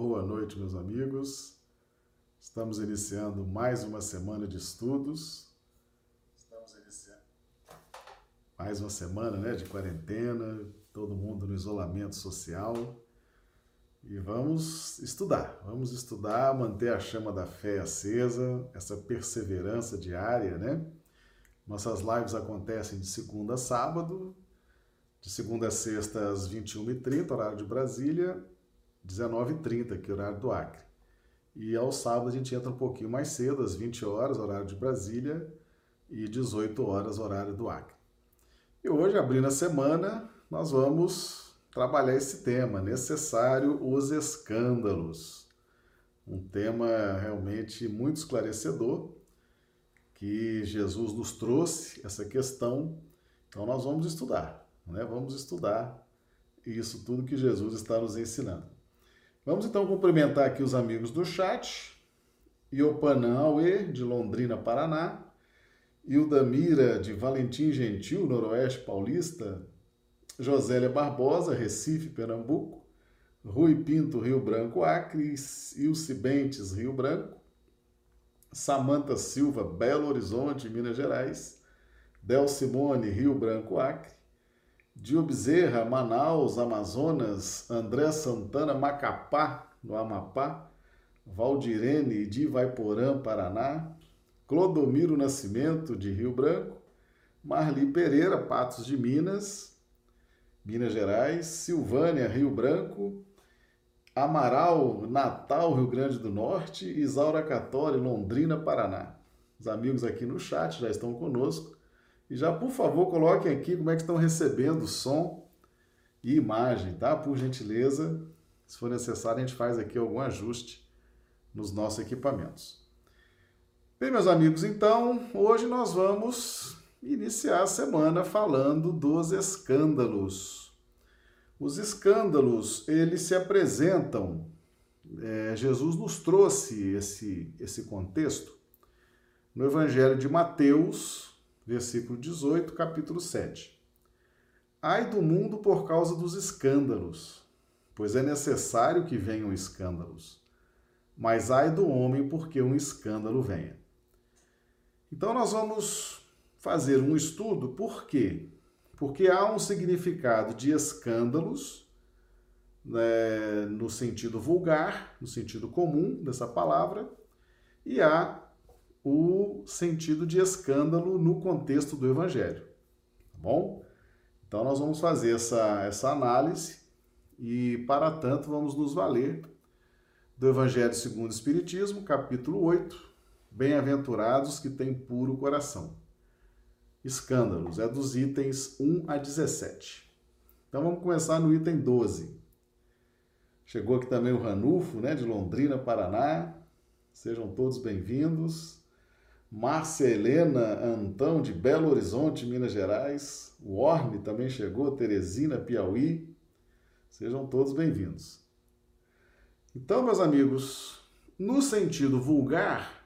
Boa noite, meus amigos. Estamos iniciando mais uma semana de estudos. Estamos iniciando mais uma semana, né, de quarentena, todo mundo no isolamento social. E vamos estudar, vamos estudar, manter a chama da fé acesa, essa perseverança diária, né? Nossas lives acontecem de segunda a sábado, de segunda a sexta às 21h30, horário de Brasília, 19h30, que é o horário do Acre. E aos sábados a gente entra um pouquinho mais cedo, às 20 horas, horário de Brasília, e 18 horas, horário do Acre. E hoje, abrindo a semana, nós vamos trabalhar esse tema, necessário os escândalos. Um tema realmente muito esclarecedor, que Jesus nos trouxe essa questão, então nós vamos estudar, né? Vamos estudar isso tudo que Jesus está nos ensinando. Vamos então cumprimentar aqui os amigos do chat. Iopanã Aue, de Londrina, Paraná. Ildamira, de Valentim Gentil, Noroeste Paulista. Josélia Barbosa, Recife, Pernambuco. Rui Pinto, Rio Branco, Acre. Ilse Bentes, Rio Branco. Samanta Silva, Belo Horizonte, Minas Gerais. Del Simone, Rio Branco, Acre. Dio Bezerra, Manaus, Amazonas, André Santana, Macapá, no Amapá, Valdirene de Ivaiporã, Paraná, Clodomiro Nascimento, de Rio Branco, Marli Pereira, Patos de Minas, Minas Gerais, Silvânia, Rio Branco, Amaral, Natal, Rio Grande do Norte, Isaura Catori, Londrina, Paraná. Os amigos aqui no chat já estão conosco. E já, por favor, coloquem aqui como é que estão recebendo som e imagem, tá? Por gentileza, se for necessário, a gente faz aqui algum ajuste nos nossos equipamentos. Bem, meus amigos, então, hoje nós vamos iniciar a semana falando dos escândalos. Os escândalos, eles se apresentam, é, Jesus nos trouxe esse, esse contexto no Evangelho de Mateus, versículo 18, capítulo 7. Ai do mundo por causa dos escândalos, pois é necessário que venham escândalos. Mas ai do homem porque um escândalo venha. Então nós vamos fazer um estudo, por quê? Porque há um significado de escândalos né, no sentido vulgar, no sentido comum dessa palavra, e há o sentido de escândalo no contexto do Evangelho. Tá bom? Então, nós vamos fazer essa, essa análise e, para tanto, vamos nos valer do Evangelho segundo o Espiritismo, capítulo 8, Bem-aventurados que têm puro coração. Escândalos, é dos itens 1 a 17. Então, vamos começar no item 12. Chegou aqui também o Ranulfo, né, de Londrina, Paraná. Sejam todos bem-vindos. Márcia Helena Antão, de Belo Horizonte, Minas Gerais. O Orne também chegou, Teresina, Piauí. Sejam todos bem-vindos. Então, meus amigos, no sentido vulgar,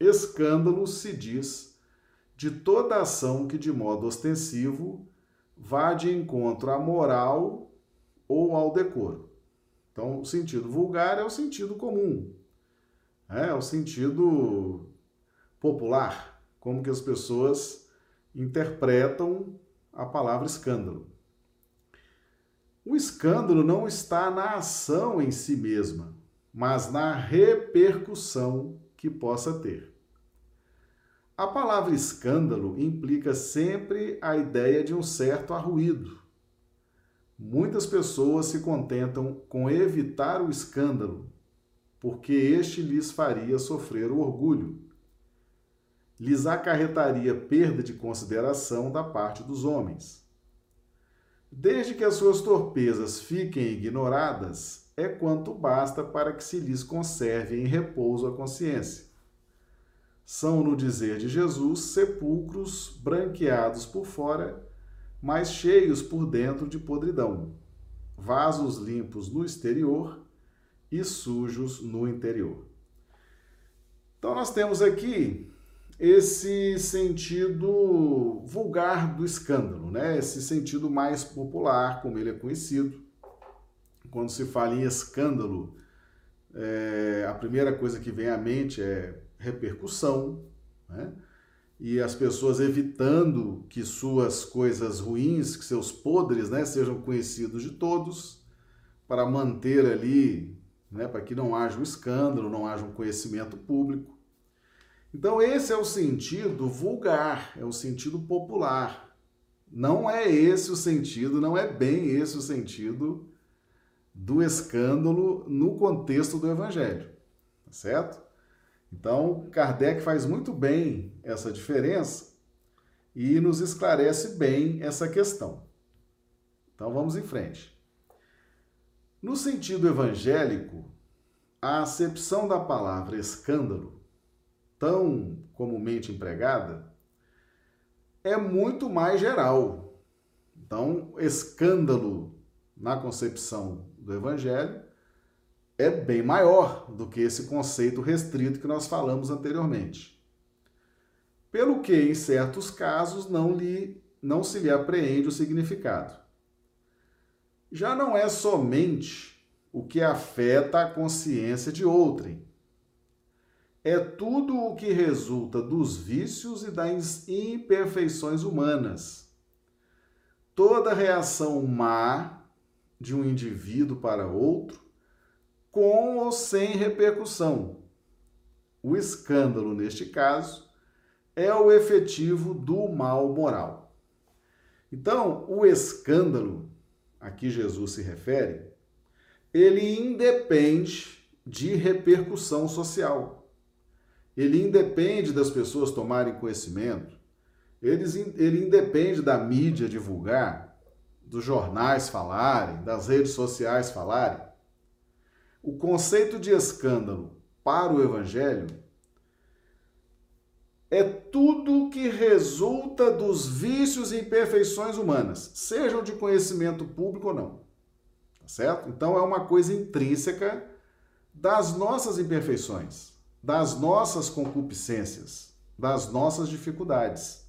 escândalo se diz de toda ação que, de modo ostensivo, vá de encontro à moral ou ao decoro. Então, o sentido vulgar é o sentido comum, é o sentido popular, como que as pessoas interpretam a palavra escândalo. O escândalo não está na ação em si mesma, mas na repercussão que possa ter. A palavra escândalo implica sempre a ideia de um certo arruído. Muitas pessoas se contentam com evitar o escândalo, porque este lhes faria sofrer o orgulho lhes acarretaria perda de consideração da parte dos homens. Desde que as suas torpezas fiquem ignoradas, é quanto basta para que se lhes conserve em repouso a consciência. São, no dizer de Jesus, sepulcros branqueados por fora, mas cheios por dentro de podridão, vasos limpos no exterior e sujos no interior. Então, nós temos aqui esse sentido vulgar do escândalo, né? Esse sentido mais popular, como ele é conhecido. Quando se fala em escândalo é, a primeira coisa que vem à mente é repercussão, né? E as pessoas evitando que suas coisas ruins, que seus podres, né, sejam conhecidos de todos, para manter ali, né, para que não haja um escândalo, não haja um conhecimento público. Então, esse é o sentido vulgar, é o sentido popular. Não é esse o sentido, não é bem esse o sentido do escândalo no contexto do evangelho, tá certo? Então, Kardec faz muito bem essa diferença e nos esclarece bem essa questão. Então, vamos em frente. No sentido evangélico, a acepção da palavra escândalo, tão comumente empregada, é muito mais geral. Então, escândalo na concepção do Evangelho é bem maior do que esse conceito restrito que nós falamos anteriormente. Pelo que, em certos casos, não, lhe, não se lhe apreende o significado. Já não é somente o que afeta a consciência de outrem. É tudo o que resulta dos vícios e das imperfeições humanas. Toda reação má de um indivíduo para outro, com ou sem repercussão. O escândalo, neste caso, é o efetivo do mal moral. Então, o escândalo, a que Jesus se refere, ele independe de repercussão social. Ele independe das pessoas tomarem conhecimento, ele, ele independe da mídia divulgar, dos jornais falarem, das redes sociais falarem, o conceito de escândalo para o evangelho é tudo que resulta dos vícios e imperfeições humanas, sejam de conhecimento público ou não. Tá certo? Então é uma coisa intrínseca das nossas imperfeições, das nossas concupiscências, das nossas dificuldades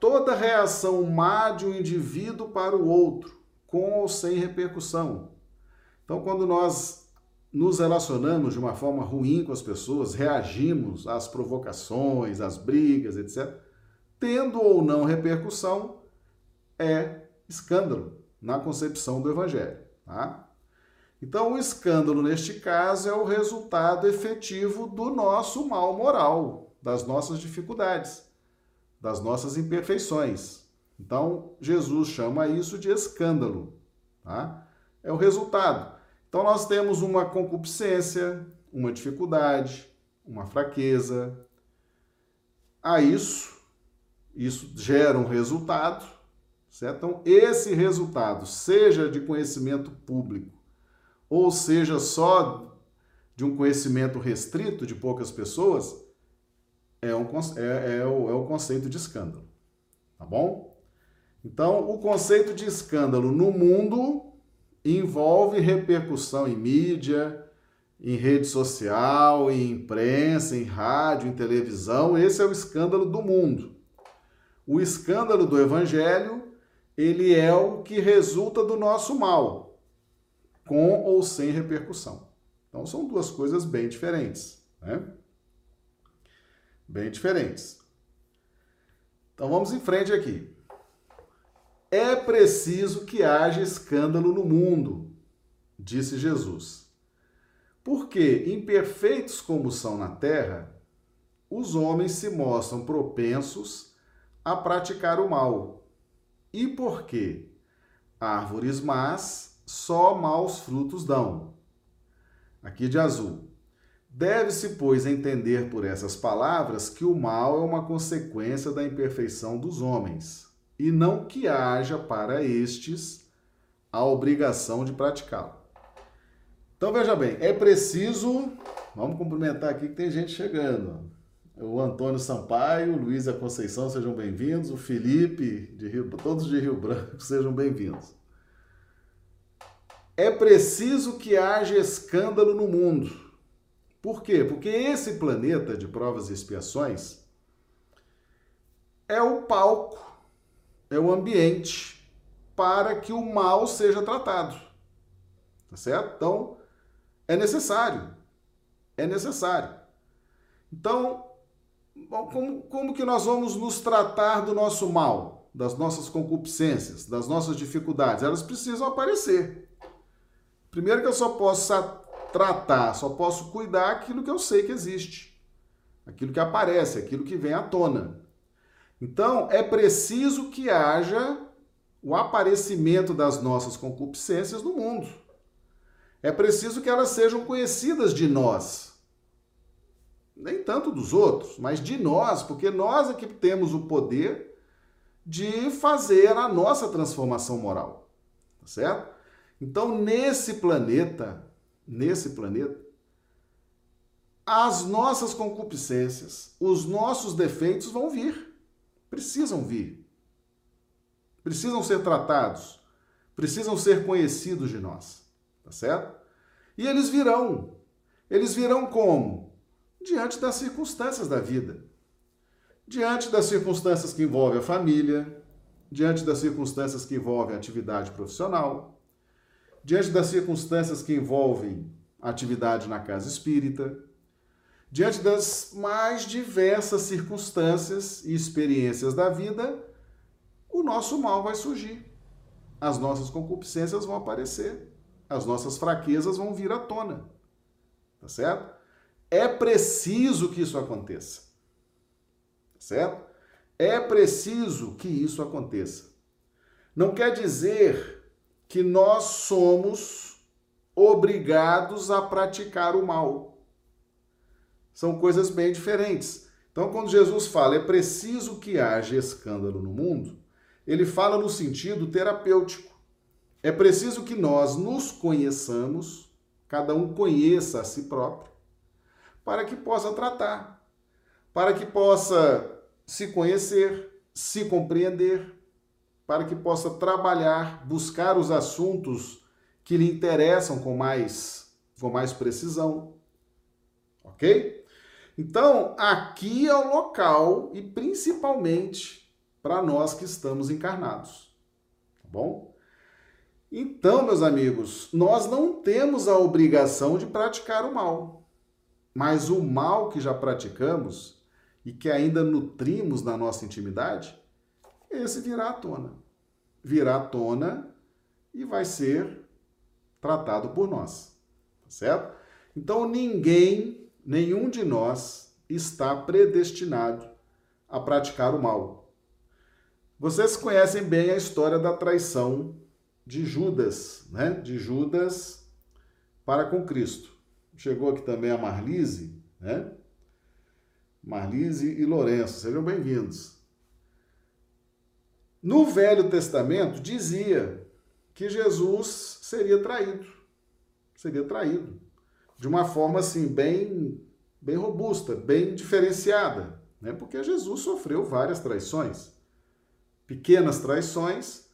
toda reação má de um indivíduo para o outro, com ou sem repercussão. Então, quando nós nos relacionamos de uma forma ruim com as pessoas, reagimos às provocações, às brigas, etc., tendo ou não repercussão, é escândalo na concepção do Evangelho. Tá? Então, o escândalo, neste caso, é o resultado efetivo do nosso mal moral, das nossas dificuldades das nossas imperfeições. Então, Jesus chama isso de escândalo. Tá? É o resultado. Então, nós temos uma concupiscência, uma dificuldade, uma fraqueza. A isso, isso gera um resultado, certo? Então, esse resultado, seja de conhecimento público, ou seja só de um conhecimento restrito de poucas pessoas, é, um, é, é, o, é o conceito de escândalo. Tá bom? Então, o conceito de escândalo no mundo envolve repercussão em mídia, em rede social, em imprensa, em rádio, em televisão. Esse é o escândalo do mundo. O escândalo do evangelho, ele é o que resulta do nosso mal, com ou sem repercussão. Então são duas coisas bem diferentes, né? bem diferentes. Então vamos em frente aqui. É preciso que haja escândalo no mundo, disse Jesus. Porque, imperfeitos como são na terra, os homens se mostram propensos a praticar o mal. E porque árvores más só maus frutos dão. Aqui de azul. Deve-se, pois, entender por essas palavras que o mal é uma consequência da imperfeição dos homens, e não que haja para estes a obrigação de praticá-lo. Então veja bem, é preciso. Vamos cumprimentar aqui que tem gente chegando. O Antônio Sampaio, o Luiz e a Conceição, sejam bem-vindos. O Felipe, de Rio, todos de Rio Branco, sejam bem-vindos. É preciso que haja escândalo no mundo por quê? Porque esse planeta de provas e expiações é o palco, é o ambiente para que o mal seja tratado. Tá certo? Então, É necessário. É necessário. Então, como, como que nós vamos nos tratar do nosso mal, das nossas concupiscências, das nossas dificuldades? Elas precisam aparecer. Primeiro que eu só posso tratar, só posso cuidar aquilo que eu sei que existe, aquilo que aparece, aquilo que vem à tona. Então, é preciso que haja o aparecimento das nossas concupiscências no mundo. É preciso que elas sejam conhecidas de nós. Nem tanto dos outros, mas de nós, porque nós é que temos o poder de fazer a nossa transformação moral. Tá certo? Então, nesse planeta, nesse planeta, as nossas concupiscências, os nossos defeitos vão vir. Precisam vir. Precisam ser tratados. Precisam ser conhecidos de nós. Tá certo? E eles virão. Eles virão como? Diante das circunstâncias da vida. Diante das circunstâncias que envolvem a família, diante das circunstâncias que envolvem a atividade profissional, diante das circunstâncias que envolvem atividade na casa espírita, diante das mais diversas circunstâncias e experiências da vida, o nosso mal vai surgir. As nossas concupiscências vão aparecer as nossas fraquezas vão vir à tona. Tá certo? É preciso que isso aconteça. Tá certo? É preciso que isso aconteça. Não quer dizer que nós somos obrigados a praticar o mal. São coisas bem diferentes. Então, quando Jesus fala é preciso que haja escândalo no mundo, ele fala no sentido terapêutico. É preciso que nós nos conheçamos, cada um conheça a si próprio, para que possa tratar, para que possa se conhecer, se compreender, para que possa trabalhar, buscar os assuntos que lhe interessam com mais, com mais precisão. Ok? Então, aqui é o local e principalmente para nós que estamos encarnados. Tá bom? Então, meus amigos, nós não temos a obrigação de praticar o mal, mas o mal que já praticamos e que ainda nutrimos na nossa intimidade, esse virá à tona. Virá à tona e vai ser tratado por nós, tá certo? Então, ninguém, nenhum de nós está predestinado a praticar o mal. Vocês conhecem bem a história da traição de Judas, né? De Judas para com Cristo. Chegou aqui também a Marlise, né? Marlise e Lourenço, sejam bem-vindos. No Velho Testamento dizia que Jesus seria traído. Seria traído de uma forma assim bem bem robusta, bem diferenciada, né? Porque Jesus sofreu várias traições. Pequenas traições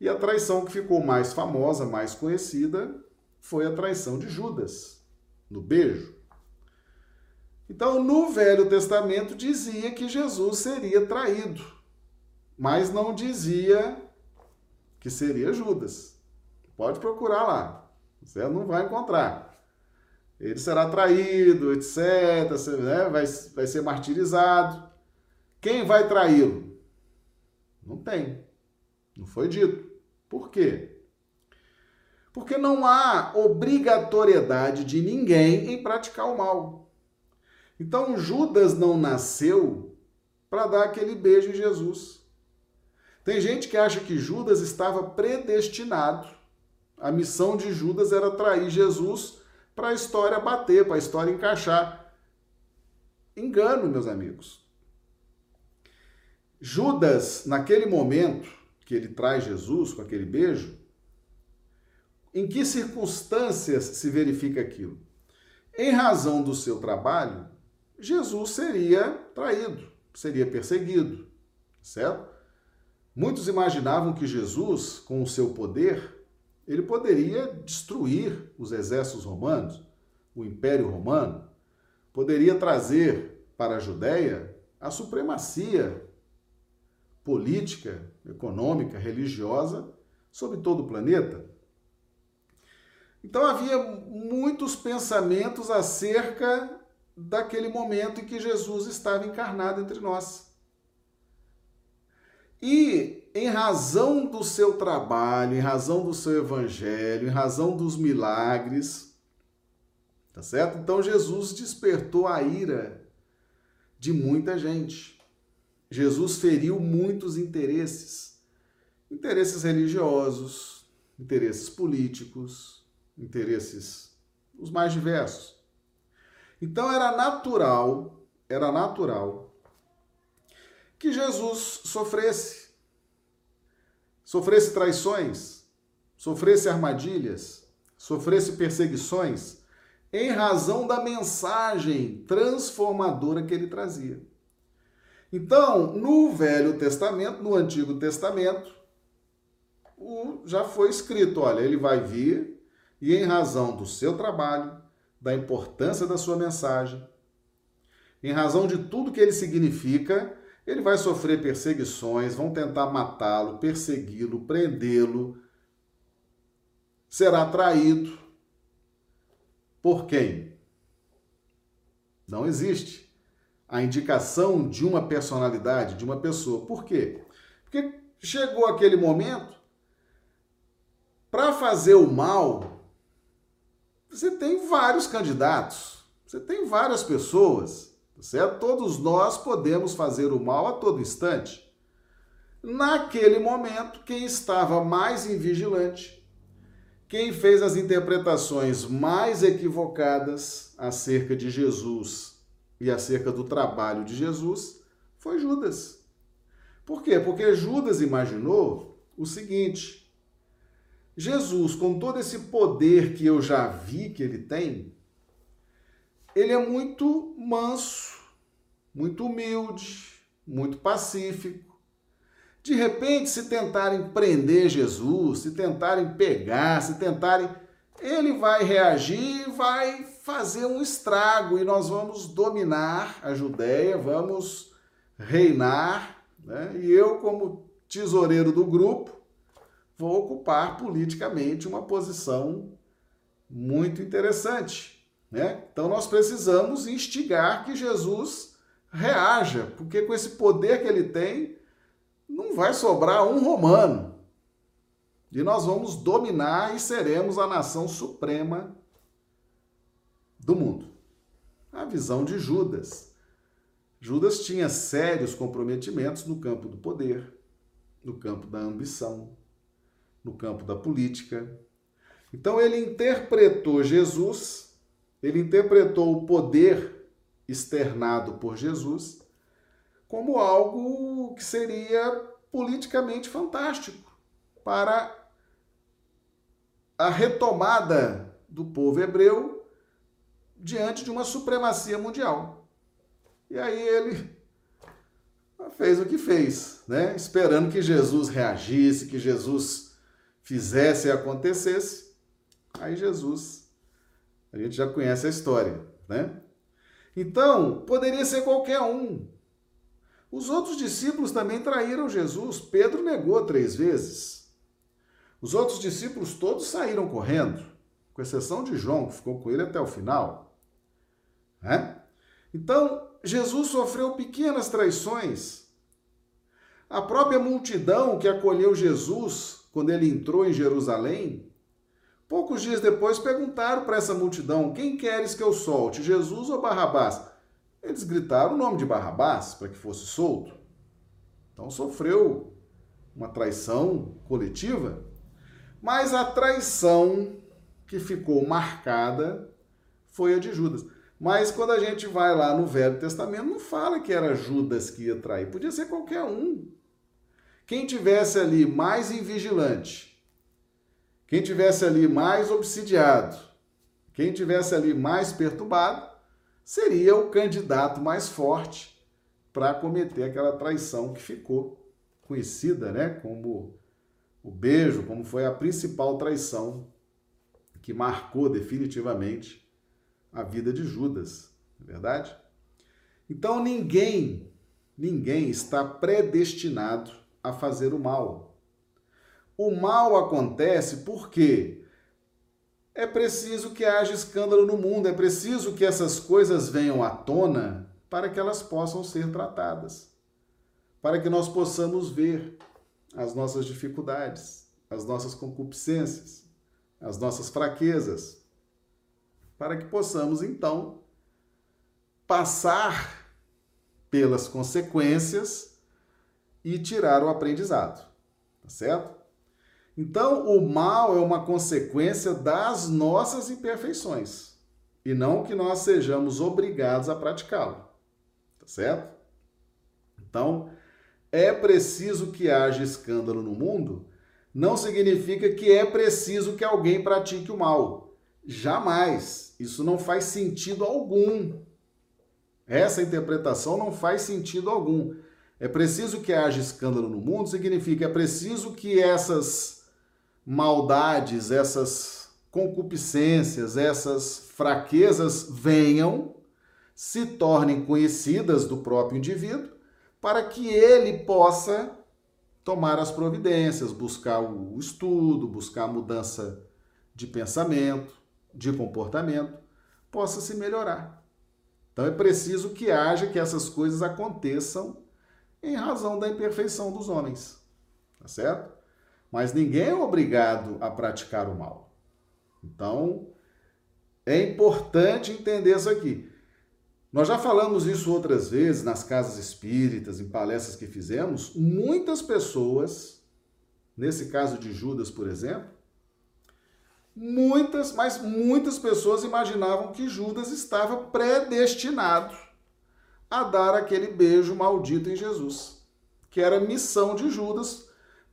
e a traição que ficou mais famosa, mais conhecida, foi a traição de Judas, no beijo. Então, no Velho Testamento dizia que Jesus seria traído, mas não dizia que seria Judas. Pode procurar lá, você não vai encontrar. Ele será traído, etc., né? vai, vai ser martirizado. Quem vai traí-lo? Não tem. Não foi dito. Por quê? Porque não há obrigatoriedade de ninguém em praticar o mal. Então Judas não nasceu para dar aquele beijo em Jesus. Tem gente que acha que Judas estava predestinado. A missão de Judas era trair Jesus para a história bater, para a história encaixar. Engano, meus amigos. Judas, naquele momento, que ele traz Jesus com aquele beijo, em que circunstâncias se verifica aquilo? Em razão do seu trabalho, Jesus seria traído, seria perseguido, certo? Muitos imaginavam que Jesus, com o seu poder, ele poderia destruir os exércitos romanos, o Império Romano, poderia trazer para a Judéia a supremacia política, econômica, religiosa sobre todo o planeta. Então havia muitos pensamentos acerca daquele momento em que Jesus estava encarnado entre nós. E em razão do seu trabalho, em razão do seu evangelho, em razão dos milagres, tá certo? Então Jesus despertou a ira de muita gente. Jesus feriu muitos interesses, interesses religiosos, interesses políticos, interesses os mais diversos. Então era natural, era natural que Jesus sofresse, sofresse traições, sofresse armadilhas, sofresse perseguições, em razão da mensagem transformadora que ele trazia. Então, no Velho Testamento, no Antigo Testamento, já foi escrito: olha, ele vai vir e em razão do seu trabalho, da importância da sua mensagem, em razão de tudo que ele significa, ele vai sofrer perseguições, vão tentar matá-lo, persegui-lo, prendê-lo, será traído. Por quem? Não existe a indicação de uma personalidade, de uma pessoa. Por quê? Porque chegou aquele momento, para fazer o mal, você tem vários candidatos, você tem várias pessoas, tá certo? Todos nós podemos fazer o mal a todo instante. Naquele momento, quem estava mais invigilante, quem fez as interpretações mais equivocadas acerca de Jesus e acerca do trabalho de Jesus foi Judas. Por quê? Porque Judas imaginou o seguinte: Jesus, com todo esse poder que eu já vi que ele tem, ele é muito manso, muito humilde, muito pacífico. De repente, se tentarem prender Jesus, se tentarem pegar, se tentarem. Ele vai reagir, vai fazer um estrago e nós vamos dominar a Judéia, vamos reinar. Né? E eu, como tesoureiro do grupo, vou ocupar politicamente uma posição muito interessante. Né? Então nós precisamos instigar que Jesus reaja, porque com esse poder que ele tem, não vai sobrar um romano. E nós vamos dominar e seremos a nação suprema do mundo. A visão de Judas. Judas tinha sérios comprometimentos no campo do poder, no campo da ambição, no campo da política. Então ele interpretou Jesus, ele interpretou o poder externado por Jesus como algo que seria politicamente fantástico para a retomada do povo hebreu diante de uma supremacia mundial. E aí ele fez o que fez, né? Esperando que Jesus reagisse, que Jesus fizesse e acontecesse, aí Jesus, a gente já conhece a história, né? Então, poderia ser qualquer um. Os outros discípulos também traíram Jesus. Pedro negou três vezes. Os outros discípulos todos saíram correndo, com exceção de João, que ficou com ele até o final. Né? Então, Jesus sofreu pequenas traições. A própria multidão que acolheu Jesus quando ele entrou em Jerusalém, poucos dias depois perguntaram para essa multidão: Quem queres que eu solte, Jesus ou Barrabás? Eles gritaram o nome de Barrabás para que fosse solto. Então sofreu uma traição coletiva, mas a traição que ficou marcada foi a de Judas. Mas quando a gente vai lá no Velho Testamento, não fala que era Judas que ia trair, podia ser qualquer um. Quem tivesse ali mais invigilante, quem tivesse ali mais obsidiado, quem tivesse ali mais perturbado, seria o candidato mais forte para cometer aquela traição que ficou conhecida, né, como o beijo, como foi a principal traição que marcou definitivamente a vida de Judas, não é verdade? Então ninguém, ninguém está predestinado a fazer o mal. O mal acontece porque é preciso que haja escândalo no mundo, é preciso que essas coisas venham à tona para que elas possam ser tratadas, para que nós possamos ver as nossas dificuldades, as nossas concupiscências, as nossas fraquezas, para que possamos então passar pelas consequências e tirar o aprendizado, tá certo? Então, o mal é uma consequência das nossas imperfeições e não que nós sejamos obrigados a praticá-lo. Tá certo? Então, é preciso que haja escândalo no mundo, não significa que é preciso que alguém pratique o mal. Jamais. Isso não faz sentido algum. Essa interpretação não faz sentido algum. É preciso que haja escândalo no mundo, significa é preciso que essas maldades, essas concupiscências, essas fraquezas venham, se tornem conhecidas do próprio indivíduo, para que ele possa tomar as providências, buscar o estudo, buscar a mudança de pensamento, de comportamento, possa se melhorar. Então é preciso que haja que essas coisas aconteçam em razão da imperfeição dos homens. Tá certo? Mas ninguém é obrigado a praticar o mal. Então, é importante entender isso aqui. Nós já falamos isso outras vezes nas casas espíritas, em palestras que fizemos. Muitas pessoas, nesse caso de Judas, por exemplo, muitas, mas muitas pessoas imaginavam que Judas estava predestinado a dar aquele beijo maldito em Jesus, que era missão de Judas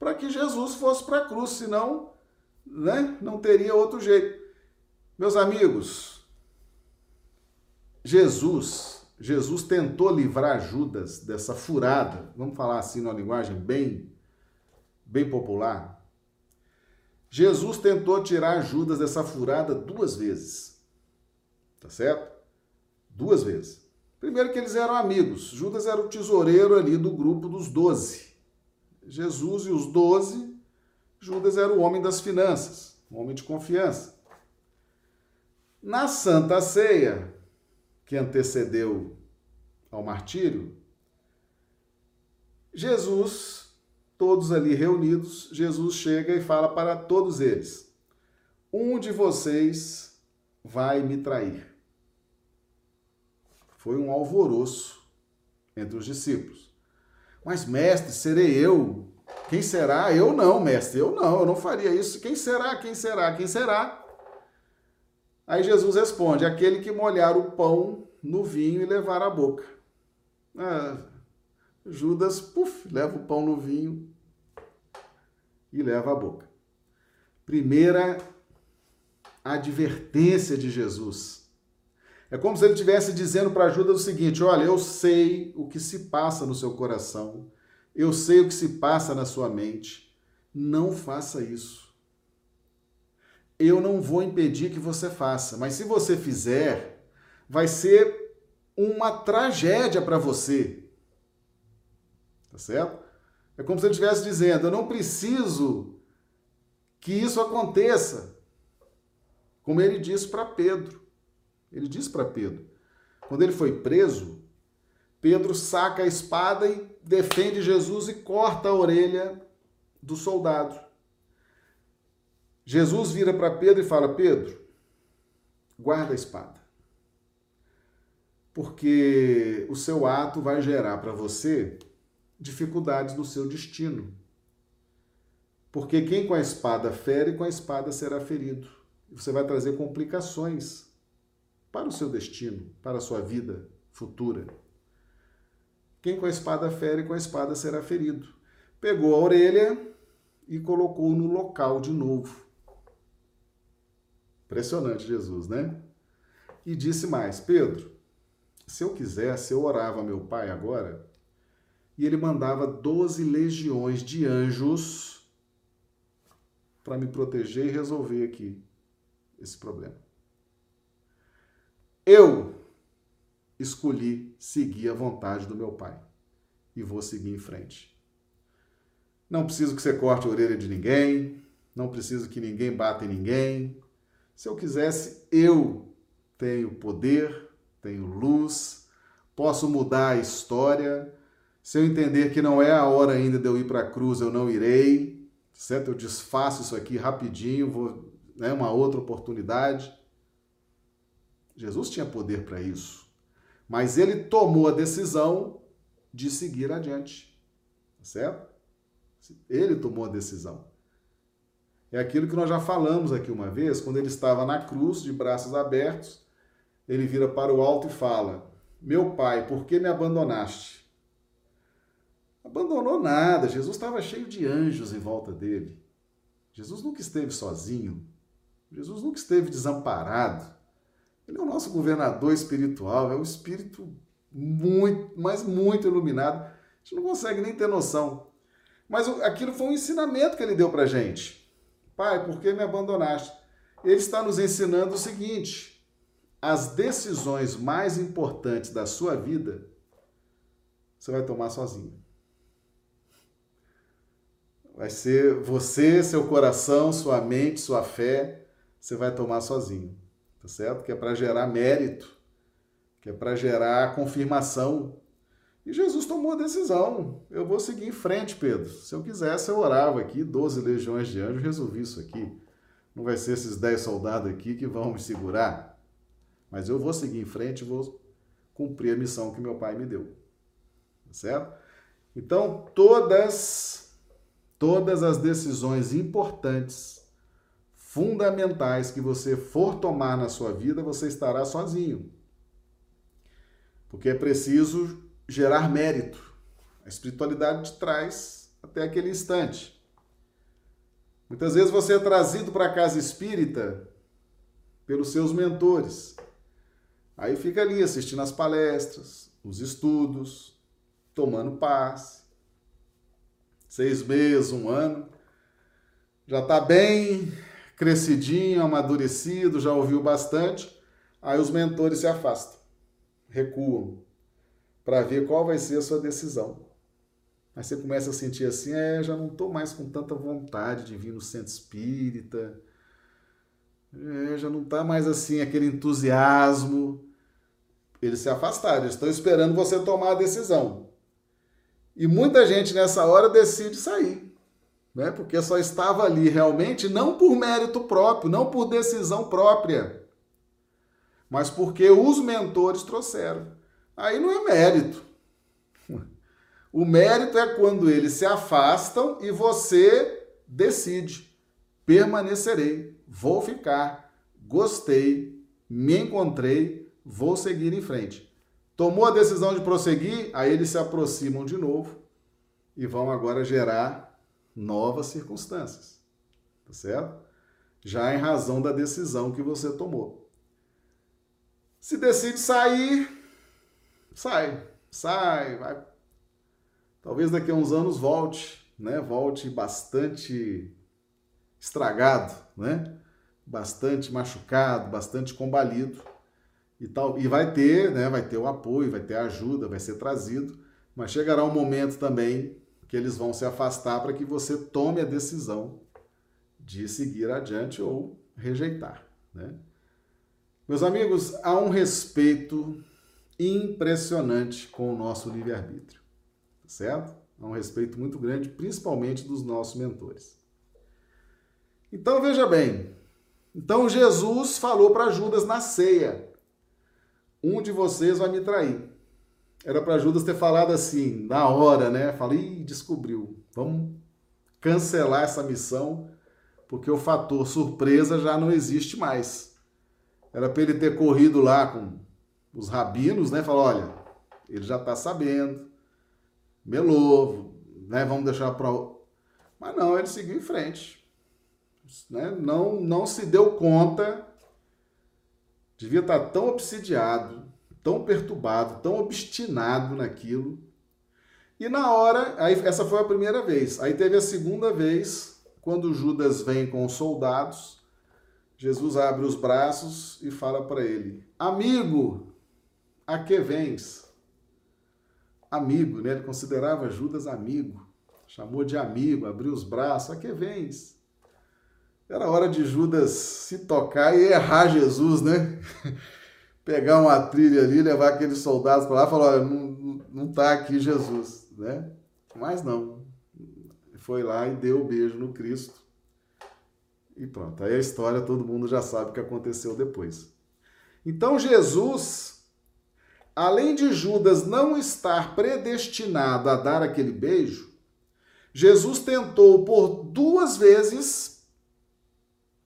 para que Jesus fosse para a cruz, senão né, não teria outro jeito. Meus amigos, Jesus, Jesus tentou livrar Judas dessa furada, vamos falar assim numa linguagem bem, bem popular. Jesus tentou tirar Judas dessa furada duas vezes. Tá certo? Duas vezes. Primeiro que eles eram amigos. Judas era o tesoureiro ali do grupo dos doze. Jesus e os doze, Judas era o homem das finanças, um homem de confiança. Na Santa Ceia, que antecedeu ao martírio, Jesus, todos ali reunidos, Jesus chega e fala para todos eles: Um de vocês vai me trair. Foi um alvoroço entre os discípulos. Mas, mestre, serei eu. Quem será? Eu não, mestre. Eu não, eu não faria isso. Quem será? Quem será? Quem será? Aí Jesus responde: aquele que molhar o pão no vinho e levar à boca. Ah, Judas, puf, leva o pão no vinho e leva à boca. Primeira advertência de Jesus é como se ele estivesse dizendo para Judas o seguinte: olha, eu sei o que se passa no seu coração, eu sei o que se passa na sua mente, não faça isso. Eu não vou impedir que você faça, mas se você fizer, vai ser uma tragédia para você. Tá certo? É como se ele estivesse dizendo: eu não preciso que isso aconteça. Como ele disse para Pedro. Ele diz para Pedro. Quando ele foi preso, Pedro saca a espada e defende Jesus e corta a orelha do soldado. Jesus vira para Pedro e fala: Pedro, guarda a espada. Porque o seu ato vai gerar para você dificuldades no seu destino. Porque quem com a espada fere, com a espada será ferido. Você vai trazer complicações para o seu destino, para a sua vida futura. Quem com a espada fere, com a espada será ferido. Pegou a orelha e colocou no local de novo. Impressionante Jesus, né? E disse mais: Pedro, se eu quisesse, eu orava meu pai agora, e ele mandava doze legiões de anjos para me proteger e resolver aqui esse problema. Eu escolhi seguir a vontade do meu pai e vou seguir em frente. Não preciso que você corte a orelha de ninguém, não preciso que ninguém bata em ninguém. Se eu quisesse, eu tenho poder, tenho luz, posso mudar a história. Se eu entender que não é a hora ainda de eu ir para a cruz, eu não irei, certo? Eu desfaço isso aqui rapidinho, vou, né, uma outra oportunidade. Jesus tinha poder para isso, mas ele tomou a decisão de seguir adiante, certo? Ele tomou a decisão. É aquilo que nós já falamos aqui uma vez, quando ele estava na cruz, de braços abertos, ele vira para o alto e fala: Meu pai, por que me abandonaste? Abandonou nada, Jesus estava cheio de anjos em volta dele. Jesus nunca esteve sozinho, Jesus nunca esteve desamparado. Ele é o nosso governador espiritual, é um espírito muito, mas muito iluminado. A gente não consegue nem ter noção. Mas aquilo foi um ensinamento que ele deu para gente. Pai, por que me abandonaste? Ele está nos ensinando o seguinte: as decisões mais importantes da sua vida, você vai tomar sozinho. Vai ser você, seu coração, sua mente, sua fé, você vai tomar sozinho. Tá certo? Que é para gerar mérito, que é para gerar confirmação. E Jesus tomou a decisão. Eu vou seguir em frente, Pedro. Se eu quisesse, eu orava aqui, 12 legiões de anjos, resolvi isso aqui. Não vai ser esses 10 soldados aqui que vão me segurar. Mas eu vou seguir em frente e vou cumprir a missão que meu pai me deu. Tá certo? Então, todas todas as decisões importantes, fundamentais que você for tomar na sua vida, você estará sozinho. Porque é preciso gerar mérito. A espiritualidade te traz até aquele instante. Muitas vezes você é trazido para a casa espírita pelos seus mentores. Aí fica ali assistindo as palestras, os estudos, tomando paz. Seis meses, um ano. Já está bem crescidinho, amadurecido, já ouviu bastante. Aí os mentores se afastam, recuam, para ver qual vai ser a sua decisão. Aí você começa a sentir assim, é, já não estou mais com tanta vontade de vir no centro espírita, é, já não está mais assim aquele entusiasmo. Eles se afastaram, eles estão esperando você tomar a decisão. E muita gente nessa hora decide sair, né? porque só estava ali realmente não por mérito próprio, não por decisão própria, mas porque os mentores trouxeram. Aí não é mérito. O mérito é quando eles se afastam e você decide: permanecerei vou ficar, gostei, me encontrei, vou seguir em frente. Tomou a decisão de prosseguir, aí eles se aproximam de novo e vão agora gerar novas circunstâncias. Tá certo? Já em razão da decisão que você tomou. Se decide sair, sai, sai, vai. Talvez daqui a uns anos volte, né? Volte bastante estragado, né? bastante machucado, bastante combalido e tal. E vai ter, né, vai ter o apoio, vai ter a ajuda, vai ser trazido, mas chegará um momento também que eles vão se afastar para que você tome a decisão de seguir adiante ou rejeitar, né? Meus amigos, há um respeito impressionante com o nosso livre-arbítrio, certo? Há um respeito muito grande, principalmente dos nossos mentores. Então veja bem, então Jesus falou para Judas na ceia: Um de vocês vai me trair. Era para Judas ter falado assim, na hora, né? Falei, descobriu. Vamos cancelar essa missão, porque o fator surpresa já não existe mais. Era para ele ter corrido lá com os rabinos, né? Falou, olha, ele já está sabendo, melou, né? Vamos deixar para. Mas não, ele seguiu em frente né, não, não se deu conta, devia estar tão obsidiado, tão perturbado, tão obstinado naquilo. E na hora, aí essa foi a primeira vez. Aí teve a segunda vez, quando Judas vem com os soldados, Jesus abre os braços e fala para ele: Amigo, a que vens? Amigo, né? Ele considerava Judas amigo, chamou de amigo, abriu os braços: A que vens? Era hora de Judas se tocar e errar Jesus, né? Pegar uma trilha ali, levar aqueles soldados para lá e falar: olha, não, não tá aqui Jesus, né? Mas não. Foi lá e deu o um beijo no Cristo. E pronto. Aí a história todo mundo já sabe o que aconteceu depois. Então Jesus, além de Judas não estar predestinado a dar aquele beijo, Jesus tentou por duas vezes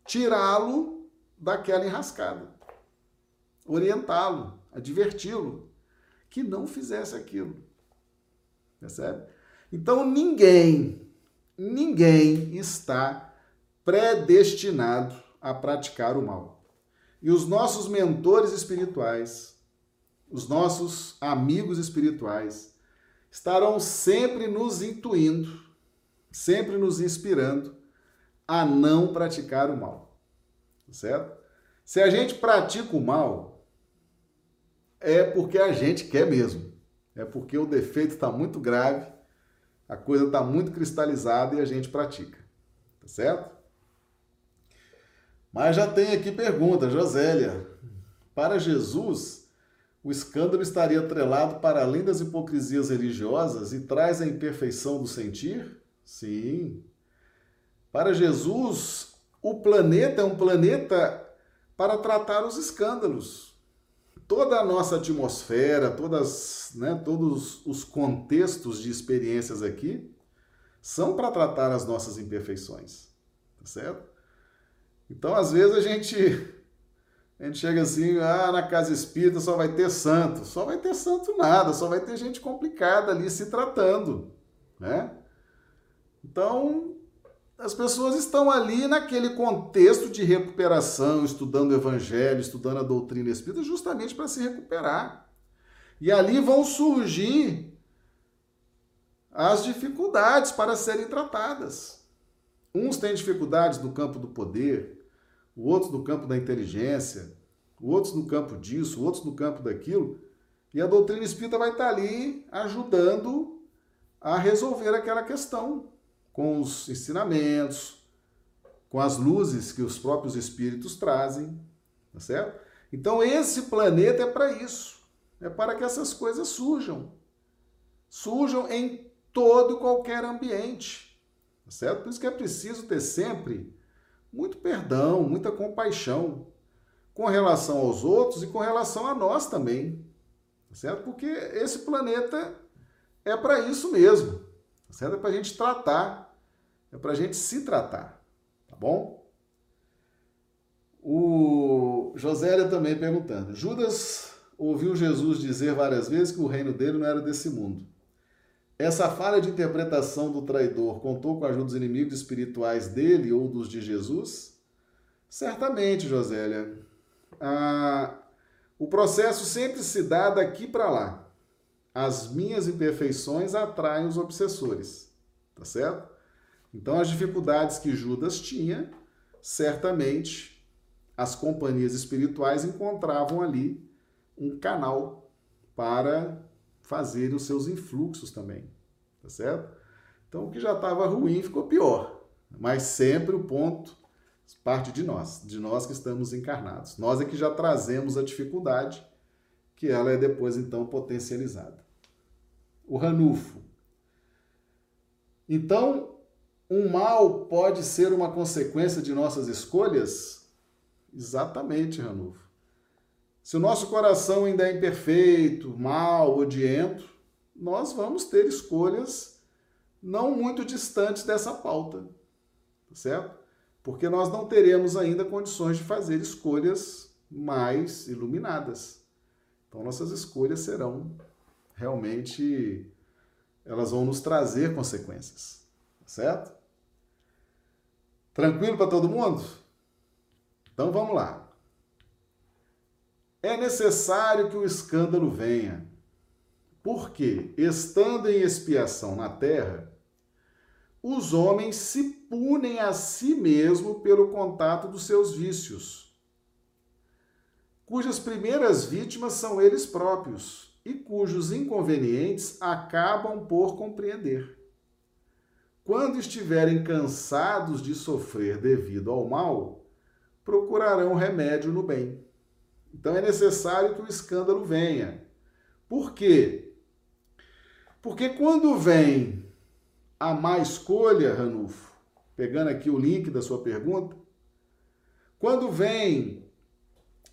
tirá-lo daquela enrascada, orientá-lo, adverti-lo que não fizesse aquilo. Percebe? Então ninguém, ninguém está predestinado a praticar o mal. E os nossos mentores espirituais, os nossos amigos espirituais, estarão sempre nos intuindo sempre nos inspirando a não praticar o mal. Certo? Se a gente pratica o mal, é porque a gente quer mesmo. É porque o defeito está muito grave, a coisa está muito cristalizada e a gente pratica. Tá certo? Mas já tem aqui pergunta, Josélia. Para Jesus, o escândalo estaria atrelado para além das hipocrisias religiosas e traz a imperfeição do sentir? Sim. Para Jesus, o planeta é um planeta para tratar os escândalos. Toda a nossa atmosfera, todas, né, todos os contextos de experiências aqui são para tratar as nossas imperfeições, tá certo? Então, às vezes a gente a gente chega assim, ah, na casa espírita só vai ter santo, só vai ter santo nada, só vai ter gente complicada ali se tratando, né? Então, as pessoas estão ali naquele contexto de recuperação, estudando o evangelho, estudando a doutrina espírita, justamente para se recuperar. E ali vão surgir as dificuldades para serem tratadas. Uns têm dificuldades no campo do poder, outros no campo da inteligência, outros no campo disso, outros no campo daquilo. E a doutrina espírita vai estar ali ajudando a resolver aquela questão com os ensinamentos, com as luzes que os próprios espíritos trazem, tá certo? Então esse planeta é para isso, é para que essas coisas surjam. Surjam em todo e qualquer ambiente, tá certo? Por isso que é preciso ter sempre muito perdão, muita compaixão com relação aos outros e com relação a nós também, tá certo? Porque esse planeta é para isso mesmo, tá certo? É para a gente tratar é para a gente se tratar, tá bom? O Josélia também perguntando: Judas ouviu Jesus dizer várias vezes que o reino dele não era desse mundo. Essa falha de interpretação do traidor contou com a ajuda dos inimigos espirituais dele ou dos de Jesus? Certamente, Josélia. Ah, o processo sempre se dá daqui para lá. As minhas imperfeições atraem os obsessores, tá certo? Então, as dificuldades que Judas tinha, certamente as companhias espirituais encontravam ali um canal para fazer os seus influxos também, tá certo? Então, o que já estava ruim ficou pior, mas sempre o ponto parte de nós, de nós que estamos encarnados. Nós é que já trazemos a dificuldade, que ela é depois então potencializada. O Ranulfo. Então, um mal pode ser uma consequência de nossas escolhas? Exatamente, Ranulfo. Se o nosso coração ainda é imperfeito, mal, odiento, nós vamos ter escolhas não muito distantes dessa pauta, tá certo? Porque nós não teremos ainda condições de fazer escolhas mais iluminadas. Então, nossas escolhas serão realmente, elas vão nos trazer consequências, tá certo? Tranquilo para todo mundo? Então vamos lá. É necessário que o escândalo venha, porque, estando em expiação na terra, os homens se punem a si mesmo pelo contato dos seus vícios, cujas primeiras vítimas são eles próprios e cujos inconvenientes acabam por compreender. Quando estiverem cansados de sofrer devido ao mal, procurarão remédio no bem. Então é necessário que o escândalo venha. Por quê? Porque quando vem a má escolha, Ranulfo, pegando aqui o link da sua pergunta, quando vem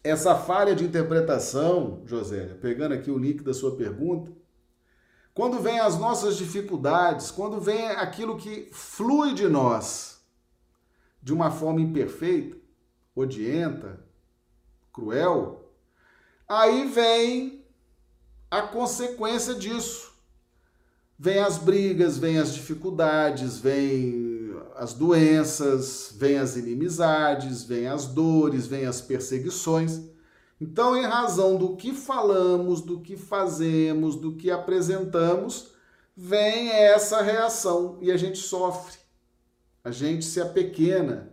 essa falha de interpretação, Josélia, pegando aqui o link da sua pergunta, quando vem as nossas dificuldades, quando vem aquilo que flui de nós de uma forma imperfeita, odienta, cruel, aí vem a consequência disso. Vem as brigas, vem as dificuldades, vem as doenças, vem as inimizades, vem as dores, vem as perseguições. Então, em razão do que falamos, do que fazemos, do que apresentamos, vem essa reação e a gente sofre, a gente se apequena,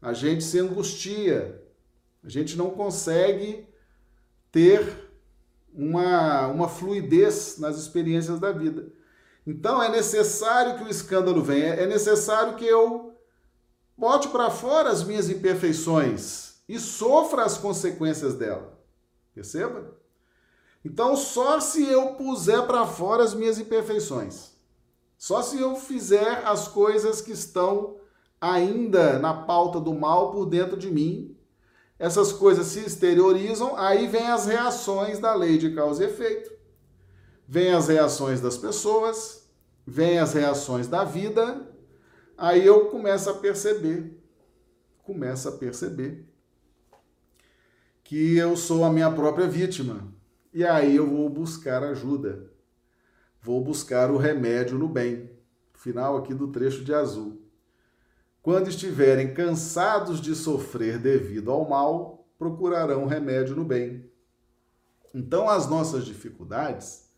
a gente se angustia, a gente não consegue ter uma, uma fluidez nas experiências da vida. Então é necessário que o escândalo venha, é necessário que eu bote para fora as minhas imperfeições, e sofra as consequências dela. Perceba? Então, só se eu puser para fora as minhas imperfeições, só se eu fizer as coisas que estão ainda na pauta do mal por dentro de mim, essas coisas se exteriorizam, aí vem as reações da lei de causa e efeito. Vem as reações das pessoas, vem as reações da vida, aí eu começo a perceber, começo a perceber que eu sou a minha própria vítima. E aí eu vou buscar ajuda. Vou buscar o remédio no bem. Final aqui do trecho de azul. Quando estiverem cansados de sofrer devido ao mal, procurarão remédio no bem. Então, as nossas dificuldades,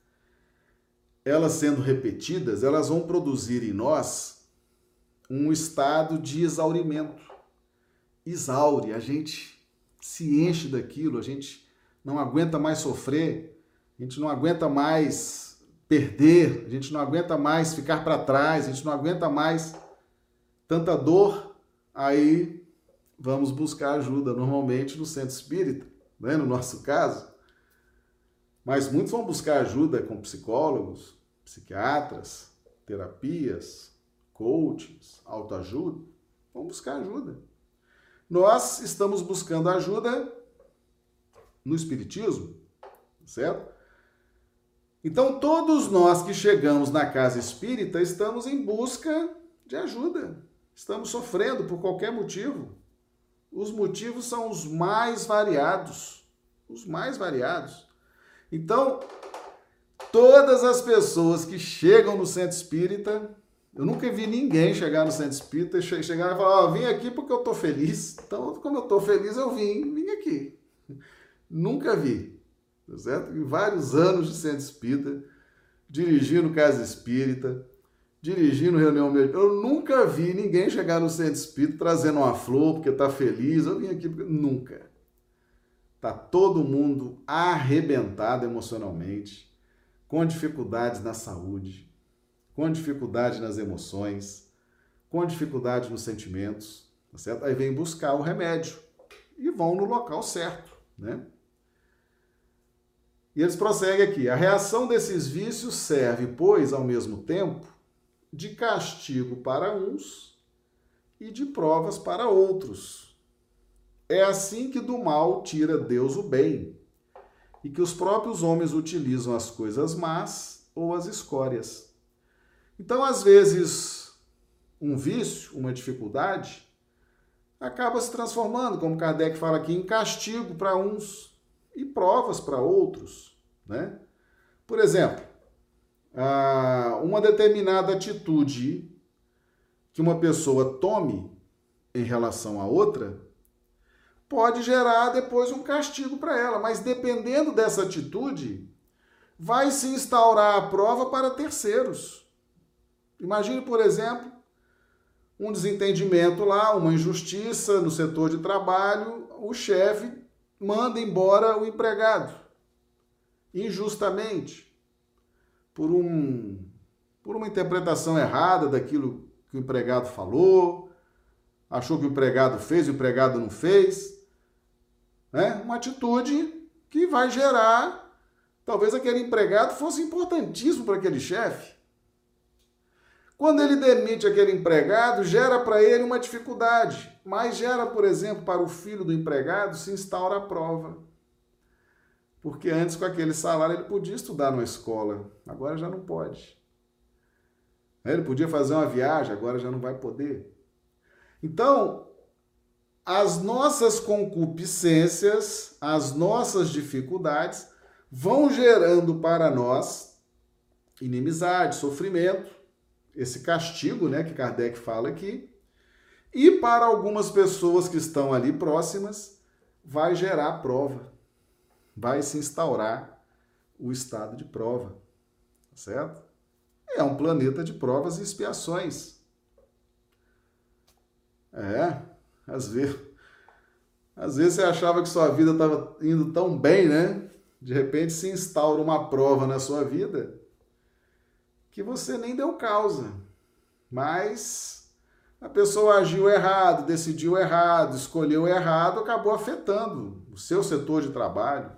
elas sendo repetidas, elas vão produzir em nós um estado de exaurimento. Exaure, a gente se enche daquilo, a gente não aguenta mais sofrer, a gente não aguenta mais perder, a gente não aguenta mais ficar para trás, a gente não aguenta mais tanta dor, aí vamos buscar ajuda, normalmente no centro espírita, né? no nosso caso. Mas muitos vão buscar ajuda com psicólogos, psiquiatras, terapias, coachings, autoajuda. Vão buscar ajuda nós estamos buscando ajuda no Espiritismo, certo? Então, todos nós que chegamos na casa espírita estamos em busca de ajuda. Estamos sofrendo por qualquer motivo. Os motivos são os mais variados. Os mais variados. Então, todas as pessoas que chegam no centro espírita eu nunca vi ninguém chegar no centro espírita e chegar e falar: Ó, oh, vim aqui porque eu tô feliz. Então, como eu tô feliz, eu vim, vim aqui. Nunca vi, tá certo? Em vários anos de centro espírita, dirigindo casa espírita, dirigindo reunião médica, eu nunca vi ninguém chegar no centro espírita trazendo uma flor porque tá feliz. Eu vim aqui porque. Nunca. Tá todo mundo arrebentado emocionalmente, com dificuldades na saúde com dificuldade nas emoções, com dificuldade nos sentimentos, tá certo? Aí vem buscar o remédio e vão no local certo, né? E eles prosseguem aqui: a reação desses vícios serve, pois, ao mesmo tempo, de castigo para uns e de provas para outros. É assim que do mal tira Deus o bem, e que os próprios homens utilizam as coisas más ou as escórias. Então, às vezes, um vício, uma dificuldade, acaba se transformando, como Kardec fala aqui, em castigo para uns e provas para outros. Né? Por exemplo, uma determinada atitude que uma pessoa tome em relação a outra pode gerar depois um castigo para ela, mas dependendo dessa atitude, vai se instaurar a prova para terceiros. Imagine, por exemplo, um desentendimento lá, uma injustiça no setor de trabalho, o chefe manda embora o empregado injustamente por um por uma interpretação errada daquilo que o empregado falou, achou que o empregado fez e o empregado não fez. Né? Uma atitude que vai gerar. Talvez aquele empregado fosse importantíssimo para aquele chefe. Quando ele demite aquele empregado, gera para ele uma dificuldade, mas gera, por exemplo, para o filho do empregado se instaura a prova. Porque antes, com aquele salário, ele podia estudar numa escola, agora já não pode. Ele podia fazer uma viagem, agora já não vai poder. Então, as nossas concupiscências, as nossas dificuldades vão gerando para nós inimizade, sofrimento, esse castigo, né, que Kardec fala aqui. E para algumas pessoas que estão ali próximas, vai gerar prova, vai se instaurar o estado de prova, tá certo? É um planeta de provas e expiações. É, às vezes, às vezes você achava que sua vida estava indo tão bem, né? De repente se instaura uma prova na sua vida que você nem deu causa. Mas a pessoa agiu errado, decidiu errado, escolheu errado, acabou afetando o seu setor de trabalho,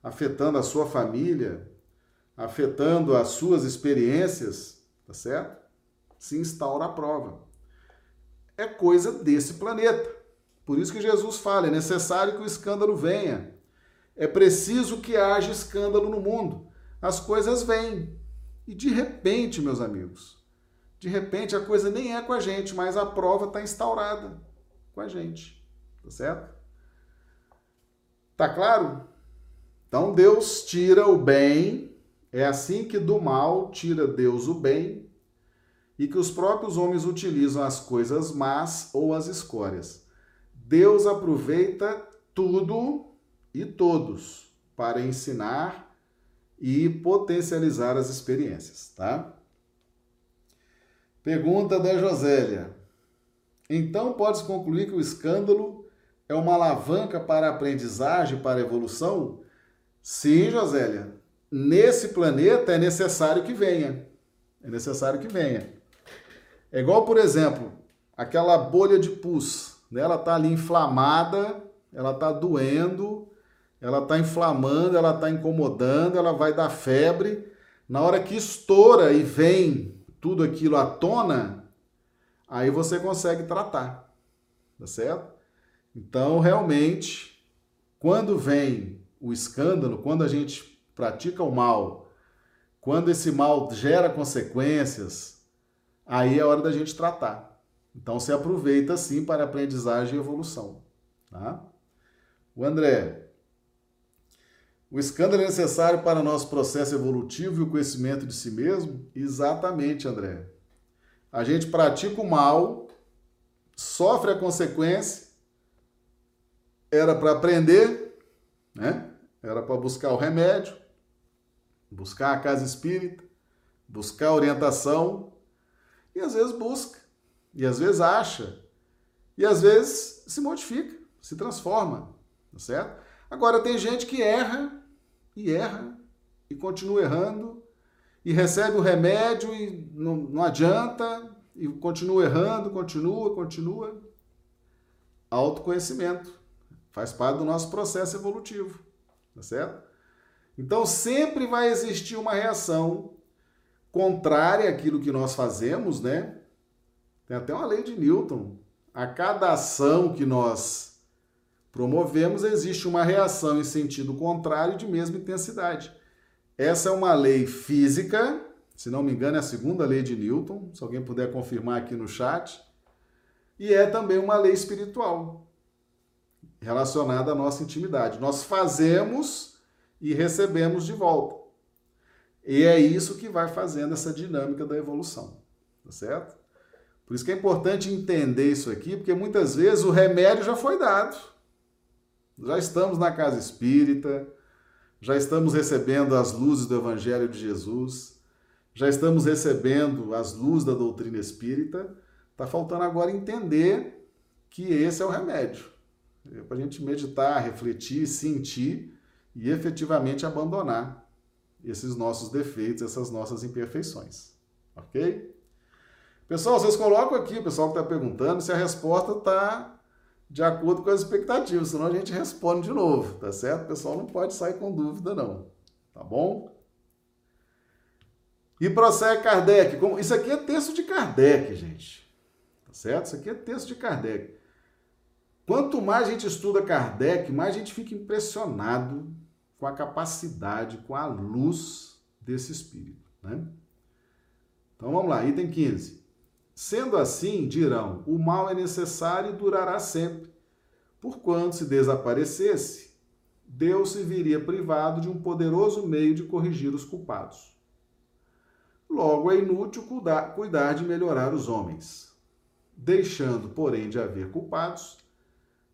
afetando a sua família, afetando as suas experiências, tá certo? Se instaura a prova. É coisa desse planeta. Por isso que Jesus fala: é necessário que o escândalo venha. É preciso que haja escândalo no mundo. As coisas vêm. E de repente, meus amigos, de repente a coisa nem é com a gente, mas a prova está instaurada com a gente. Tá certo? Tá claro? Então Deus tira o bem é assim que do mal tira Deus o bem e que os próprios homens utilizam as coisas más ou as escórias. Deus aproveita tudo e todos para ensinar e potencializar as experiências, tá? Pergunta da Josélia. Então podes concluir que o escândalo é uma alavanca para a aprendizagem, para a evolução? Sim, Josélia nesse planeta é necessário que venha. É necessário que venha. É igual, por exemplo, aquela bolha de pus. Né? Ela está ali inflamada, ela está doendo, ela está inflamando, ela está incomodando, ela vai dar febre. Na hora que estoura e vem tudo aquilo à tona, aí você consegue tratar. Tá certo? Então, realmente, quando vem o escândalo, quando a gente pratica o mal, quando esse mal gera consequências, aí é hora da gente tratar. Então se aproveita sim para aprendizagem e evolução. Tá? O André, o escândalo é necessário para nosso processo evolutivo e o conhecimento de si mesmo? Exatamente, André. A gente pratica o mal, sofre a consequência, era para aprender, né? Era para buscar o remédio, buscar a casa espírita, buscar orientação, e às vezes busca, e às vezes acha, e às vezes se modifica, se transforma, tá certo? Agora tem gente que erra e erra e continua errando e recebe o remédio e não, não adianta e continua errando, continua, continua. Autoconhecimento faz parte do nosso processo evolutivo, tá certo? Então sempre vai existir uma reação contrária àquilo que nós fazemos, né? Tem até uma lei de Newton. A cada ação que nós promovemos, existe uma reação em sentido contrário de mesma intensidade. Essa é uma lei física, se não me engano, é a segunda lei de Newton, se alguém puder confirmar aqui no chat. E é também uma lei espiritual relacionada à nossa intimidade. Nós fazemos e recebemos de volta. E é isso que vai fazendo essa dinâmica da evolução, tá certo? Por isso que é importante entender isso aqui, porque muitas vezes o remédio já foi dado. Já estamos na casa espírita, já estamos recebendo as luzes do Evangelho de Jesus, já estamos recebendo as luzes da doutrina espírita. Está faltando agora entender que esse é o remédio. É para a gente meditar, refletir, sentir e efetivamente abandonar esses nossos defeitos, essas nossas imperfeições. Ok? Pessoal, vocês colocam aqui, pessoal que está perguntando, se a resposta está de acordo com as expectativas, senão a gente responde de novo, tá certo? O pessoal não pode sair com dúvida, não. Tá bom? E prossegue Kardec. Isso aqui é texto de Kardec, gente. Tá certo? Isso aqui é texto de Kardec. Quanto mais a gente estuda Kardec, mais a gente fica impressionado com a capacidade, com a luz desse espírito, né? Então vamos lá, item 15. Sendo assim, dirão, o mal é necessário e durará sempre, porquanto se desaparecesse, Deus se viria privado de um poderoso meio de corrigir os culpados. Logo é inútil cuidar de melhorar os homens. Deixando, porém, de haver culpados,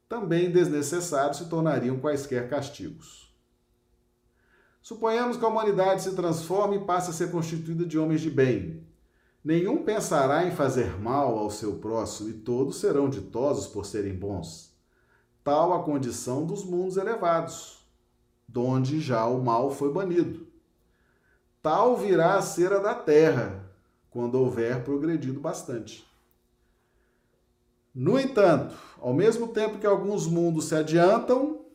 também desnecessários se tornariam quaisquer castigos. Suponhamos que a humanidade se transforme e passe a ser constituída de homens de bem, Nenhum pensará em fazer mal ao seu próximo e todos serão ditosos por serem bons. Tal a condição dos mundos elevados, donde já o mal foi banido. Tal virá a ser a da terra, quando houver progredido bastante. No entanto, ao mesmo tempo que alguns mundos se adiantam,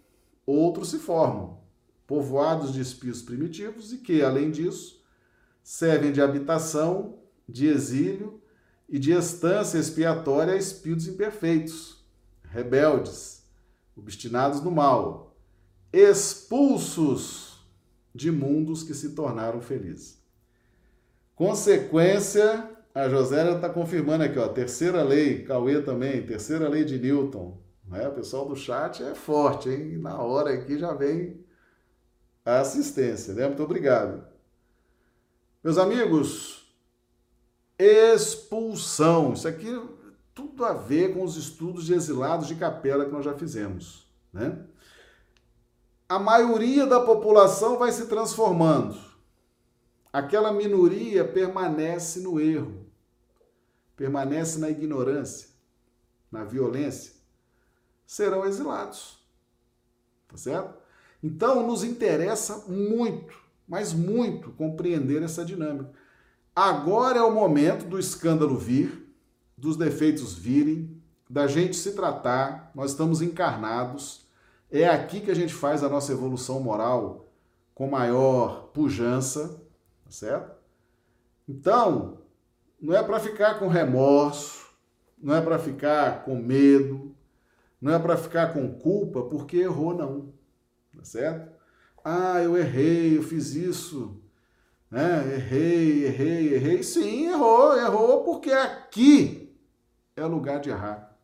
outros se formam, povoados de espíritos primitivos e que, além disso, servem de habitação de exílio e de estância expiatória a espíritos imperfeitos, rebeldes, obstinados no mal, expulsos de mundos que se tornaram felizes. Consequência, a Josélia está confirmando aqui, ó, terceira lei, Cauê também, terceira lei de Newton. Né? O pessoal do chat é forte, hein? Na hora aqui já vem a assistência, né? Muito obrigado. Meus amigos, expulsão. Isso aqui tudo a ver com os estudos de exilados de capela que nós já fizemos, né? A maioria da população vai se transformando. Aquela minoria permanece no erro, permanece na ignorância, na violência. Serão exilados. Tá certo? Então, nos interessa muito, mas muito, compreender essa dinâmica. Agora é o momento do escândalo vir, dos defeitos virem, da gente se tratar. Nós estamos encarnados. É aqui que a gente faz a nossa evolução moral com maior pujança, tá certo? Então, não é para ficar com remorso, não é para ficar com medo, não é para ficar com culpa porque errou, não. Tá certo? Ah, eu errei, eu fiz isso né? Errei, errei, errei. Sim, errou, errou, porque aqui é lugar de errar.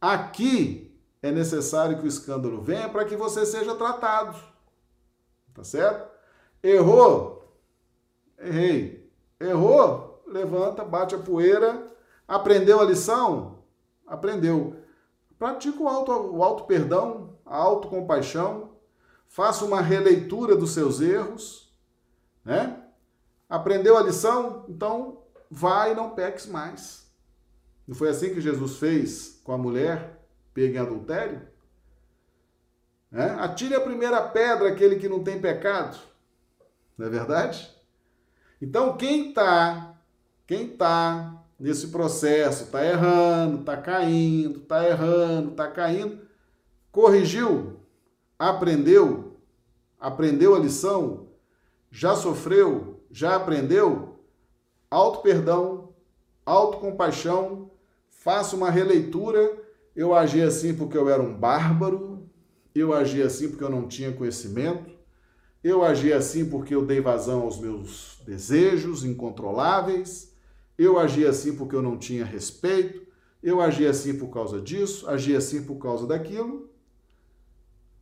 Aqui é necessário que o escândalo venha para que você seja tratado. Tá certo? Errou? Errei. Errou? Levanta, bate a poeira. Aprendeu a lição? Aprendeu. Pratica o auto, o auto perdão, a autocompaixão. Faça uma releitura dos seus erros né? Aprendeu a lição? Então vai e não peques mais. Não foi assim que Jesus fez com a mulher pega em adultério? É? Atire a primeira pedra aquele que não tem pecado. Não é verdade? Então quem está, quem está nesse processo, está errando, está caindo, está errando, está caindo, corrigiu, aprendeu, aprendeu a lição, já sofreu, já aprendeu? Auto perdão, autocompaixão, faça uma releitura. Eu agi assim porque eu era um bárbaro, eu agi assim porque eu não tinha conhecimento, eu agi assim porque eu dei vazão aos meus desejos incontroláveis, eu agi assim porque eu não tinha respeito, eu agi assim por causa disso, agi assim por causa daquilo.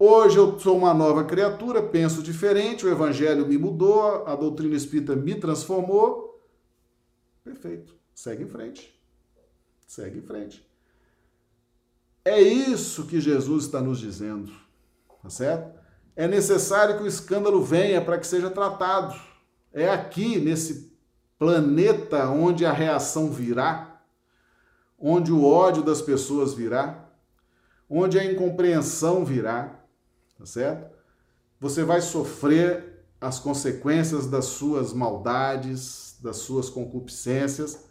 Hoje eu sou uma nova criatura, penso diferente, o evangelho me mudou, a doutrina espírita me transformou. Perfeito. Segue em frente. Segue em frente. É isso que Jesus está nos dizendo, tá certo? É necessário que o escândalo venha para que seja tratado. É aqui, nesse planeta, onde a reação virá, onde o ódio das pessoas virá, onde a incompreensão virá tá certo? Você vai sofrer as consequências das suas maldades, das suas concupiscências,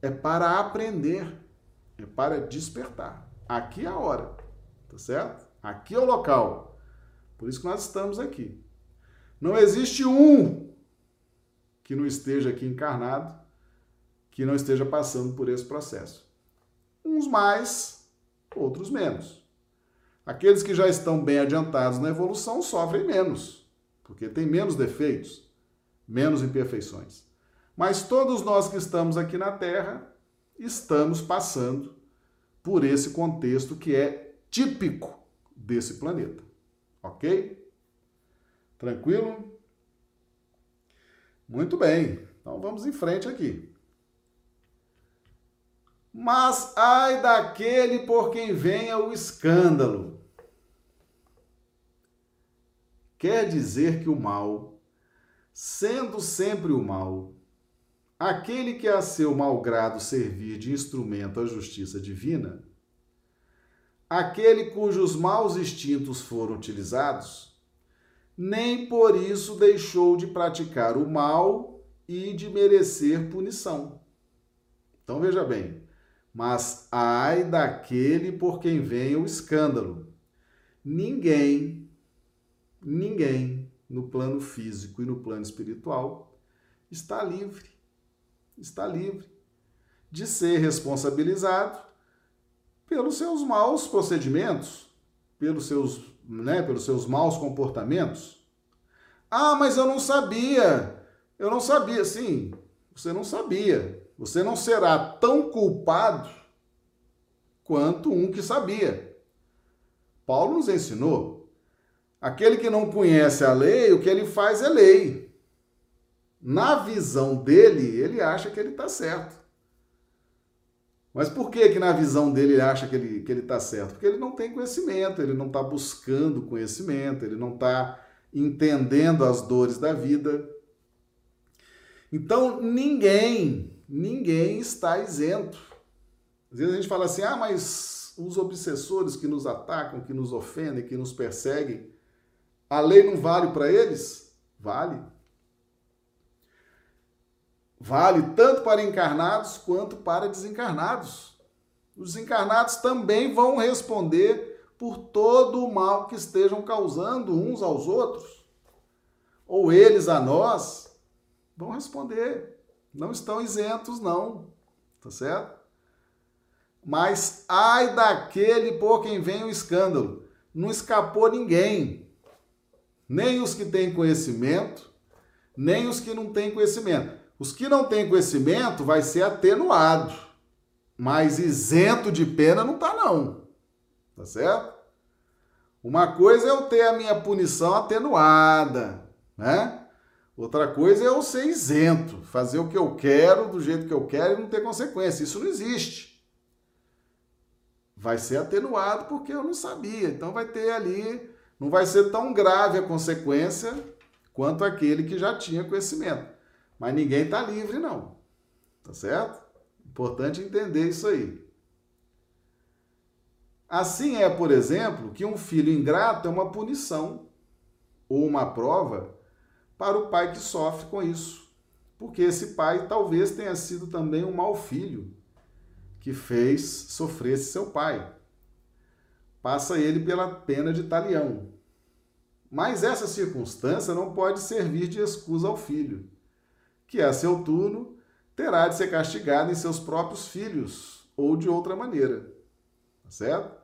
é para aprender, é para despertar. Aqui é a hora, tá certo? Aqui é o local. Por isso que nós estamos aqui. Não existe um que não esteja aqui encarnado, que não esteja passando por esse processo. Uns mais, outros menos. Aqueles que já estão bem adiantados na evolução sofrem menos, porque tem menos defeitos, menos imperfeições. Mas todos nós que estamos aqui na Terra estamos passando por esse contexto que é típico desse planeta. Ok? Tranquilo? Muito bem. Então vamos em frente aqui. Mas ai daquele por quem venha o escândalo. Quer dizer que o mal, sendo sempre o mal, aquele que a seu malgrado servir de instrumento à justiça divina, aquele cujos maus instintos foram utilizados, nem por isso deixou de praticar o mal e de merecer punição. Então veja bem, mas ai daquele por quem vem o escândalo. Ninguém, ninguém no plano físico e no plano espiritual está livre, está livre de ser responsabilizado pelos seus maus procedimentos, pelos seus, né, pelos seus maus comportamentos. Ah, mas eu não sabia. Eu não sabia. Sim, você não sabia. Você não será tão culpado quanto um que sabia. Paulo nos ensinou: aquele que não conhece a lei, o que ele faz é lei. Na visão dele, ele acha que ele está certo. Mas por que que na visão dele ele acha que ele que ele está certo? Porque ele não tem conhecimento, ele não está buscando conhecimento, ele não está entendendo as dores da vida. Então ninguém ninguém está isento. Às vezes a gente fala assim: ah, mas os obsessores que nos atacam, que nos ofendem, que nos perseguem, a lei não vale para eles? Vale. Vale tanto para encarnados quanto para desencarnados. Os desencarnados também vão responder por todo o mal que estejam causando uns aos outros, ou eles a nós, vão responder. Não estão isentos, não. Tá certo? Mas ai daquele por quem vem o escândalo. Não escapou ninguém. Nem os que têm conhecimento, nem os que não têm conhecimento. Os que não têm conhecimento vai ser atenuado. Mas isento de pena não tá não. Tá certo? Uma coisa é eu ter a minha punição atenuada, né? Outra coisa é eu ser isento, fazer o que eu quero, do jeito que eu quero e não ter consequência. Isso não existe. Vai ser atenuado porque eu não sabia. Então vai ter ali, não vai ser tão grave a consequência quanto aquele que já tinha conhecimento. Mas ninguém está livre, não. Tá certo? Importante entender isso aí. Assim é, por exemplo, que um filho ingrato é uma punição ou uma prova para o pai que sofre com isso. Porque esse pai talvez tenha sido também um mau filho que fez sofrer seu pai. Passa ele pela pena de talião. Mas essa circunstância não pode servir de excusa ao filho, que a seu turno terá de ser castigado em seus próprios filhos ou de outra maneira. Tá certo?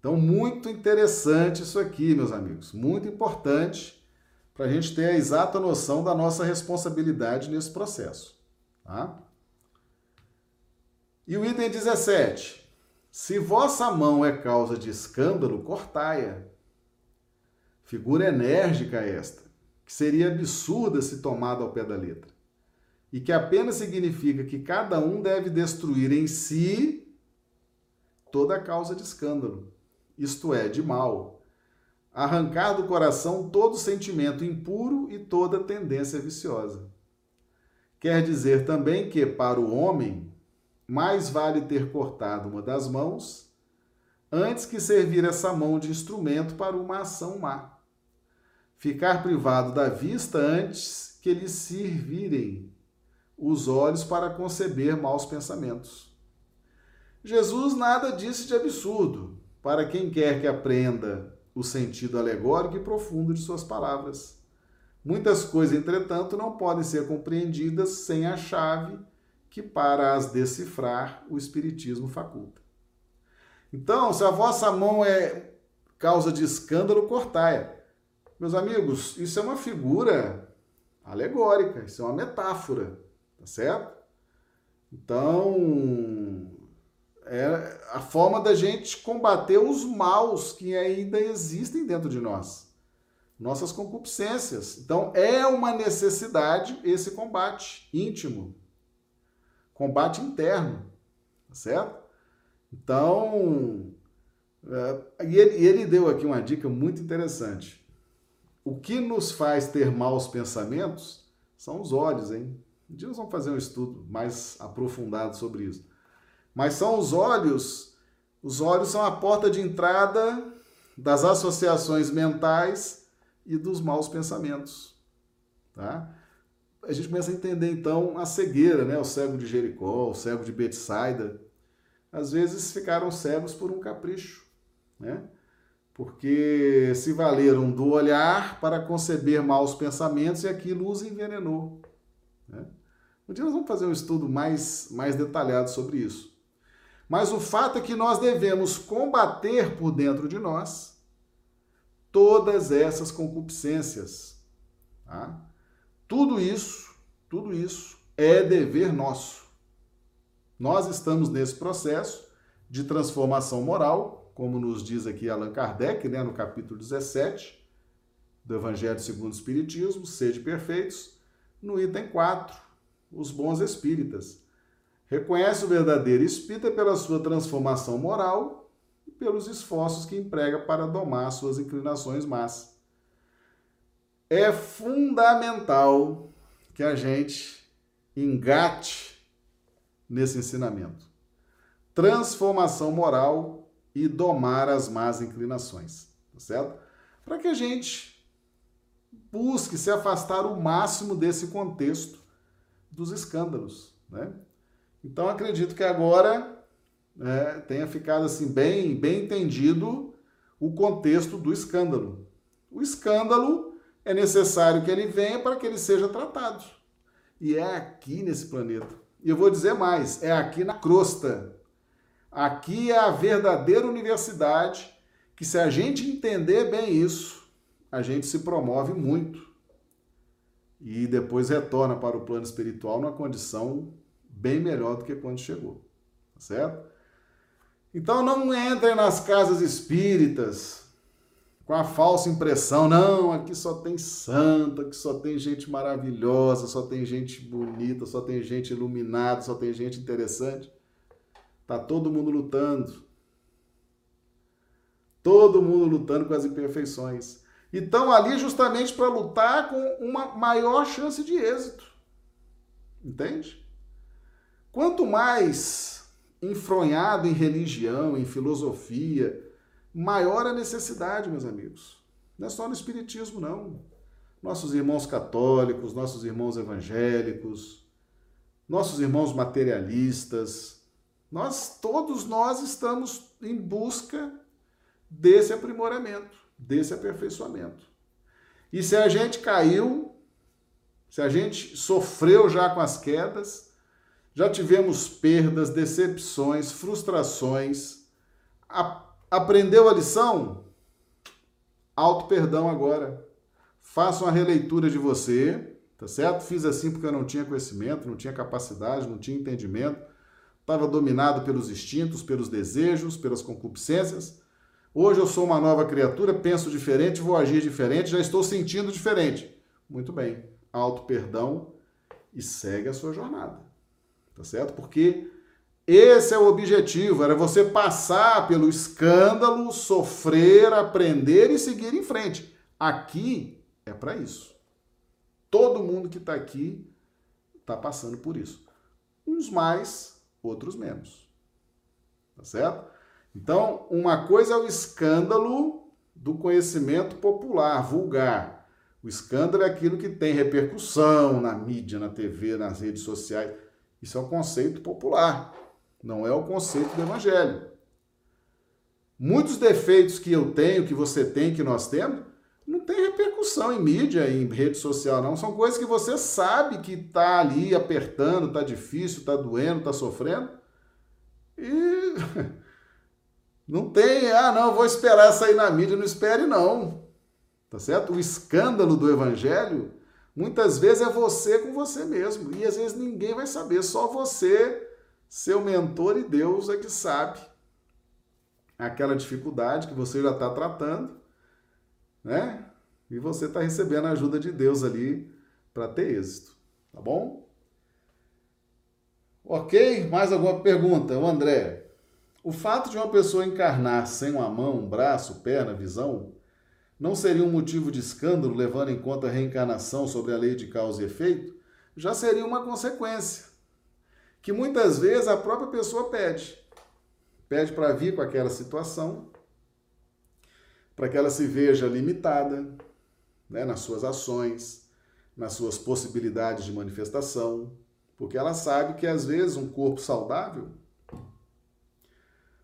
Então, muito interessante isso aqui, meus amigos. Muito importante para a gente ter a exata noção da nossa responsabilidade nesse processo. Tá? E o item 17. Se vossa mão é causa de escândalo, cortai-a. Figura enérgica esta, que seria absurda se tomada ao pé da letra, e que apenas significa que cada um deve destruir em si toda causa de escândalo, isto é, de mal, arrancar do coração todo sentimento impuro e toda tendência viciosa. Quer dizer também que, para o homem, mais vale ter cortado uma das mãos antes que servir essa mão de instrumento para uma ação má. Ficar privado da vista antes que lhe servirem os olhos para conceber maus pensamentos. Jesus nada disse de absurdo para quem quer que aprenda o sentido alegórico e profundo de suas palavras. Muitas coisas, entretanto, não podem ser compreendidas sem a chave que, para as decifrar, o Espiritismo faculta. Então, se a vossa mão é causa de escândalo, cortai-a. Meus amigos, isso é uma figura alegórica, isso é uma metáfora, tá certo? Então, é a forma da gente combater os maus que ainda existem dentro de nós, nossas concupiscências. Então, é uma necessidade esse combate íntimo, combate interno, tá certo? Então, é, e ele, ele deu aqui uma dica muito interessante. O que nos faz ter maus pensamentos são os olhos, hein? Um dia nós vamos fazer um estudo mais aprofundado sobre isso. Mas são os olhos, os olhos são a porta de entrada das associações mentais e dos maus pensamentos, tá? A gente começa a entender então a cegueira, né? O cego de Jericó, o cego de Betsaida, às vezes ficaram cegos por um capricho, né? Porque se valeram do olhar para conceber maus pensamentos e aquilo os envenenou. Né? Um dia nós vamos fazer um estudo mais, mais detalhado sobre isso. Mas o fato é que nós devemos combater por dentro de nós todas essas concupiscências. Tá? Tudo isso, tudo isso é dever nosso. Nós estamos nesse processo de transformação moral, como nos diz aqui Allan Kardec, né, no capítulo 17 do Evangelho segundo o Espiritismo, sede perfeitos, no item 4, os bons espíritas. Reconhece o verdadeiro espírita pela sua transformação moral e pelos esforços que emprega para domar suas inclinações más. É fundamental que a gente engate nesse ensinamento. Transformação moral e domar as más inclinações, tá certo? Para que a gente busque se afastar o máximo desse contexto dos escândalos, né? Então acredito que agora né, tenha ficado assim bem, bem entendido o contexto do escândalo. O escândalo é necessário que ele venha para que ele seja tratado. E é aqui nesse planeta. E eu vou dizer mais: é aqui na crosta. Aqui é a verdadeira universidade que, se a gente entender bem isso, a gente se promove muito. E depois retorna para o plano espiritual numa condição bem melhor do que quando chegou. Tá certo? Então não entrem nas casas espíritas com a falsa impressão, não, aqui só tem santa, aqui só tem gente maravilhosa, só tem gente bonita, só tem gente iluminada, só tem gente interessante. Tá todo mundo lutando. Todo mundo lutando com as imperfeições. E estão ali justamente para lutar com uma maior chance de êxito. Entende? Quanto mais enfronhado em religião, em filosofia, maior a necessidade, meus amigos. Não é só no Espiritismo, não. Nossos irmãos católicos, nossos irmãos evangélicos, nossos irmãos materialistas, nós, todos nós estamos em busca desse aprimoramento, desse aperfeiçoamento. E se a gente caiu, se a gente sofreu já com as quedas, já tivemos perdas, decepções, frustrações, a Aprendeu a lição? Auto perdão agora. Faça uma releitura de você, tá certo? Fiz assim porque eu não tinha conhecimento, não tinha capacidade, não tinha entendimento. Estava dominado pelos instintos, pelos desejos, pelas concupiscências. Hoje eu sou uma nova criatura, penso diferente, vou agir diferente, já estou sentindo diferente. Muito bem. Auto perdão e segue a sua jornada. Tá certo? Porque esse é o objetivo, era você passar pelo escândalo, sofrer, aprender e seguir em frente. Aqui é para isso. Todo mundo que está aqui está passando por isso. Uns mais, outros menos. Tá certo? Então, uma coisa é o escândalo do conhecimento popular, vulgar. O escândalo é aquilo que tem repercussão na mídia, na TV, nas redes sociais. Isso é um conceito popular, não é o conceito do evangelho. Muitos defeitos que eu tenho, que você tem, que nós temos, não tem repercussão em mídia, em rede social, não. São coisas que você sabe que está ali apertando, está difícil, está doendo, está sofrendo. E não tem, ah, não, vou esperar sair na mídia. Não espere, não. Tá certo? O escândalo do evangelho muitas vezes é você com você mesmo. E às vezes ninguém vai saber, só você, seu mentor e Deus é que sabe aquela dificuldade que você já está tratando, né? E você está recebendo a ajuda de Deus ali para ter êxito, tá bom? Ok? Mais alguma pergunta? O André, o fato de uma pessoa encarnar sem uma mão, um braço, perna, visão, não seria um motivo de escândalo, levando em conta a reencarnação sobre a lei de causa e efeito? Já seria uma consequência, que muitas vezes a própria pessoa pede. Pede para vir com aquela situação, para que ela se veja limitada né, nas suas ações, nas suas possibilidades de manifestação, porque ela sabe que às vezes um corpo saudável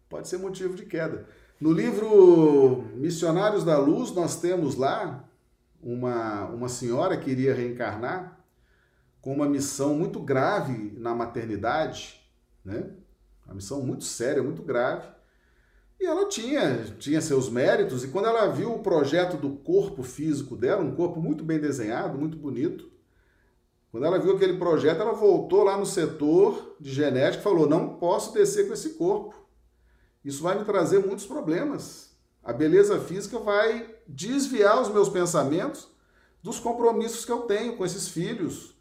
pode ser motivo de queda. No livro Missionários da Luz, nós temos lá uma, uma senhora que iria reencarnar com uma missão muito grave na maternidade, né? Uma missão muito séria, muito grave. E ela tinha, tinha seus méritos, e quando ela viu o projeto do corpo físico dela, um corpo muito bem desenhado, muito bonito, quando ela viu aquele projeto, ela voltou lá no setor de genética e falou: Não posso descer com esse corpo. Isso vai me trazer muitos problemas. A beleza física vai desviar os meus pensamentos dos compromissos que eu tenho com esses filhos,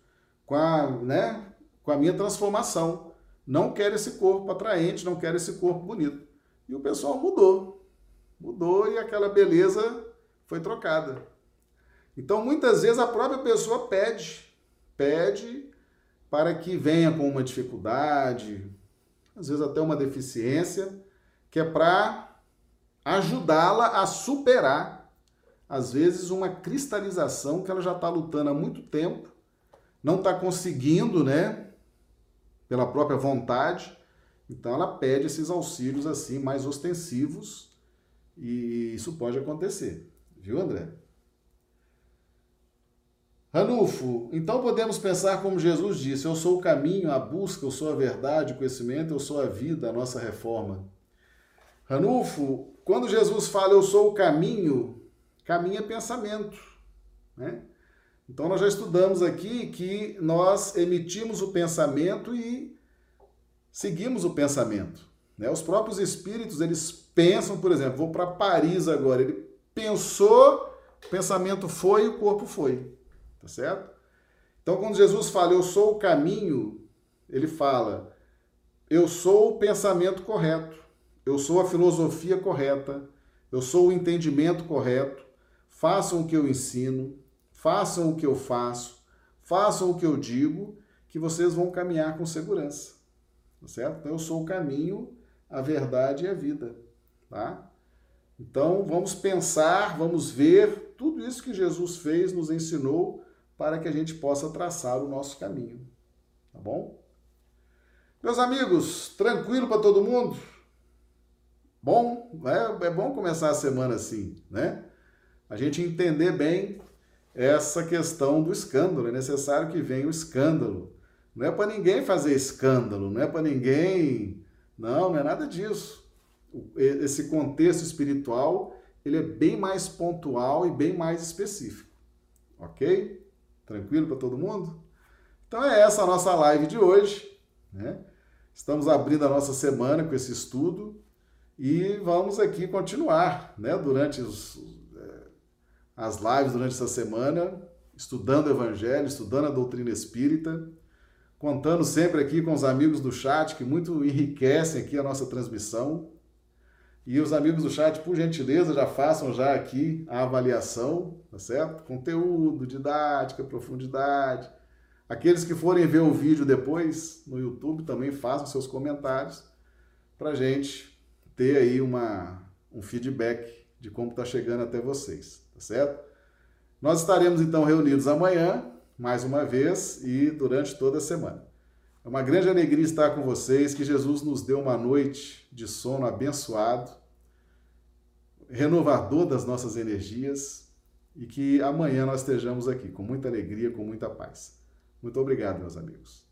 com a, né, com a minha transformação. Não quero esse corpo atraente, não quero esse corpo bonito. E o pessoal mudou. Mudou e aquela beleza foi trocada. Então, muitas vezes a própria pessoa pede, pede para que venha com uma dificuldade, às vezes até uma deficiência, que é para ajudá-la a superar, às vezes, uma cristalização que ela já está lutando há muito tempo, não está conseguindo, né, pela própria vontade. Então, ela pede esses auxílios assim mais ostensivos e isso pode acontecer, viu, André? Ranulfo, então podemos pensar como Jesus disse: Eu sou o caminho, a busca, eu sou a verdade, o conhecimento, eu sou a vida, a nossa reforma. Ranulfo, quando Jesus fala eu sou o caminho, caminho é pensamento. Né? Então nós já estudamos aqui que nós emitimos o pensamento e seguimos o pensamento. Né? Os próprios espíritos, eles pensam, por exemplo, vou para Paris agora. Ele pensou, o pensamento foi e o corpo foi. Tá certo? Então quando Jesus fala eu sou o caminho, ele fala eu sou o pensamento correto eu sou a filosofia correta, eu sou o entendimento correto, façam o que eu ensino, façam o que eu faço, façam o que eu digo, que vocês vão caminhar com segurança. Tá certo? Então, eu sou o caminho, a verdade e a vida. Tá? Então, vamos pensar, vamos ver tudo isso que Jesus fez, nos ensinou, para que a gente possa traçar o nosso caminho. Tá bom? Meus amigos, tranquilo para todo mundo? Bom, é, é bom começar a semana assim, né? A gente entender bem essa questão do escândalo. É necessário que venha o escândalo. Não é para ninguém fazer escândalo, não é para ninguém. Não, não é nada disso. Esse contexto espiritual ele é bem mais pontual e bem mais específico. Ok? Tranquilo para todo mundo? Então é essa a nossa live de hoje. Né? Estamos abrindo a nossa semana com esse estudo. E vamos aqui continuar, né, durante os, é, as lives durante essa semana, estudando o Evangelho, estudando a doutrina espírita, contando sempre aqui com os amigos do chat que muito enriquecem aqui a nossa transmissão. E os amigos do chat, por gentileza, já façam já aqui a avaliação, tá certo? Conteúdo, didática, profundidade. Aqueles que forem ver o vídeo depois no YouTube também façam seus comentários para gente ter aí uma, um feedback de como está chegando até vocês, tá certo? Nós estaremos então reunidos amanhã, mais uma vez, e durante toda a semana. É uma grande alegria estar com vocês, que Jesus nos deu uma noite de sono abençoado, renovador das nossas energias, e que amanhã nós estejamos aqui com muita alegria, com muita paz. Muito obrigado, meus amigos.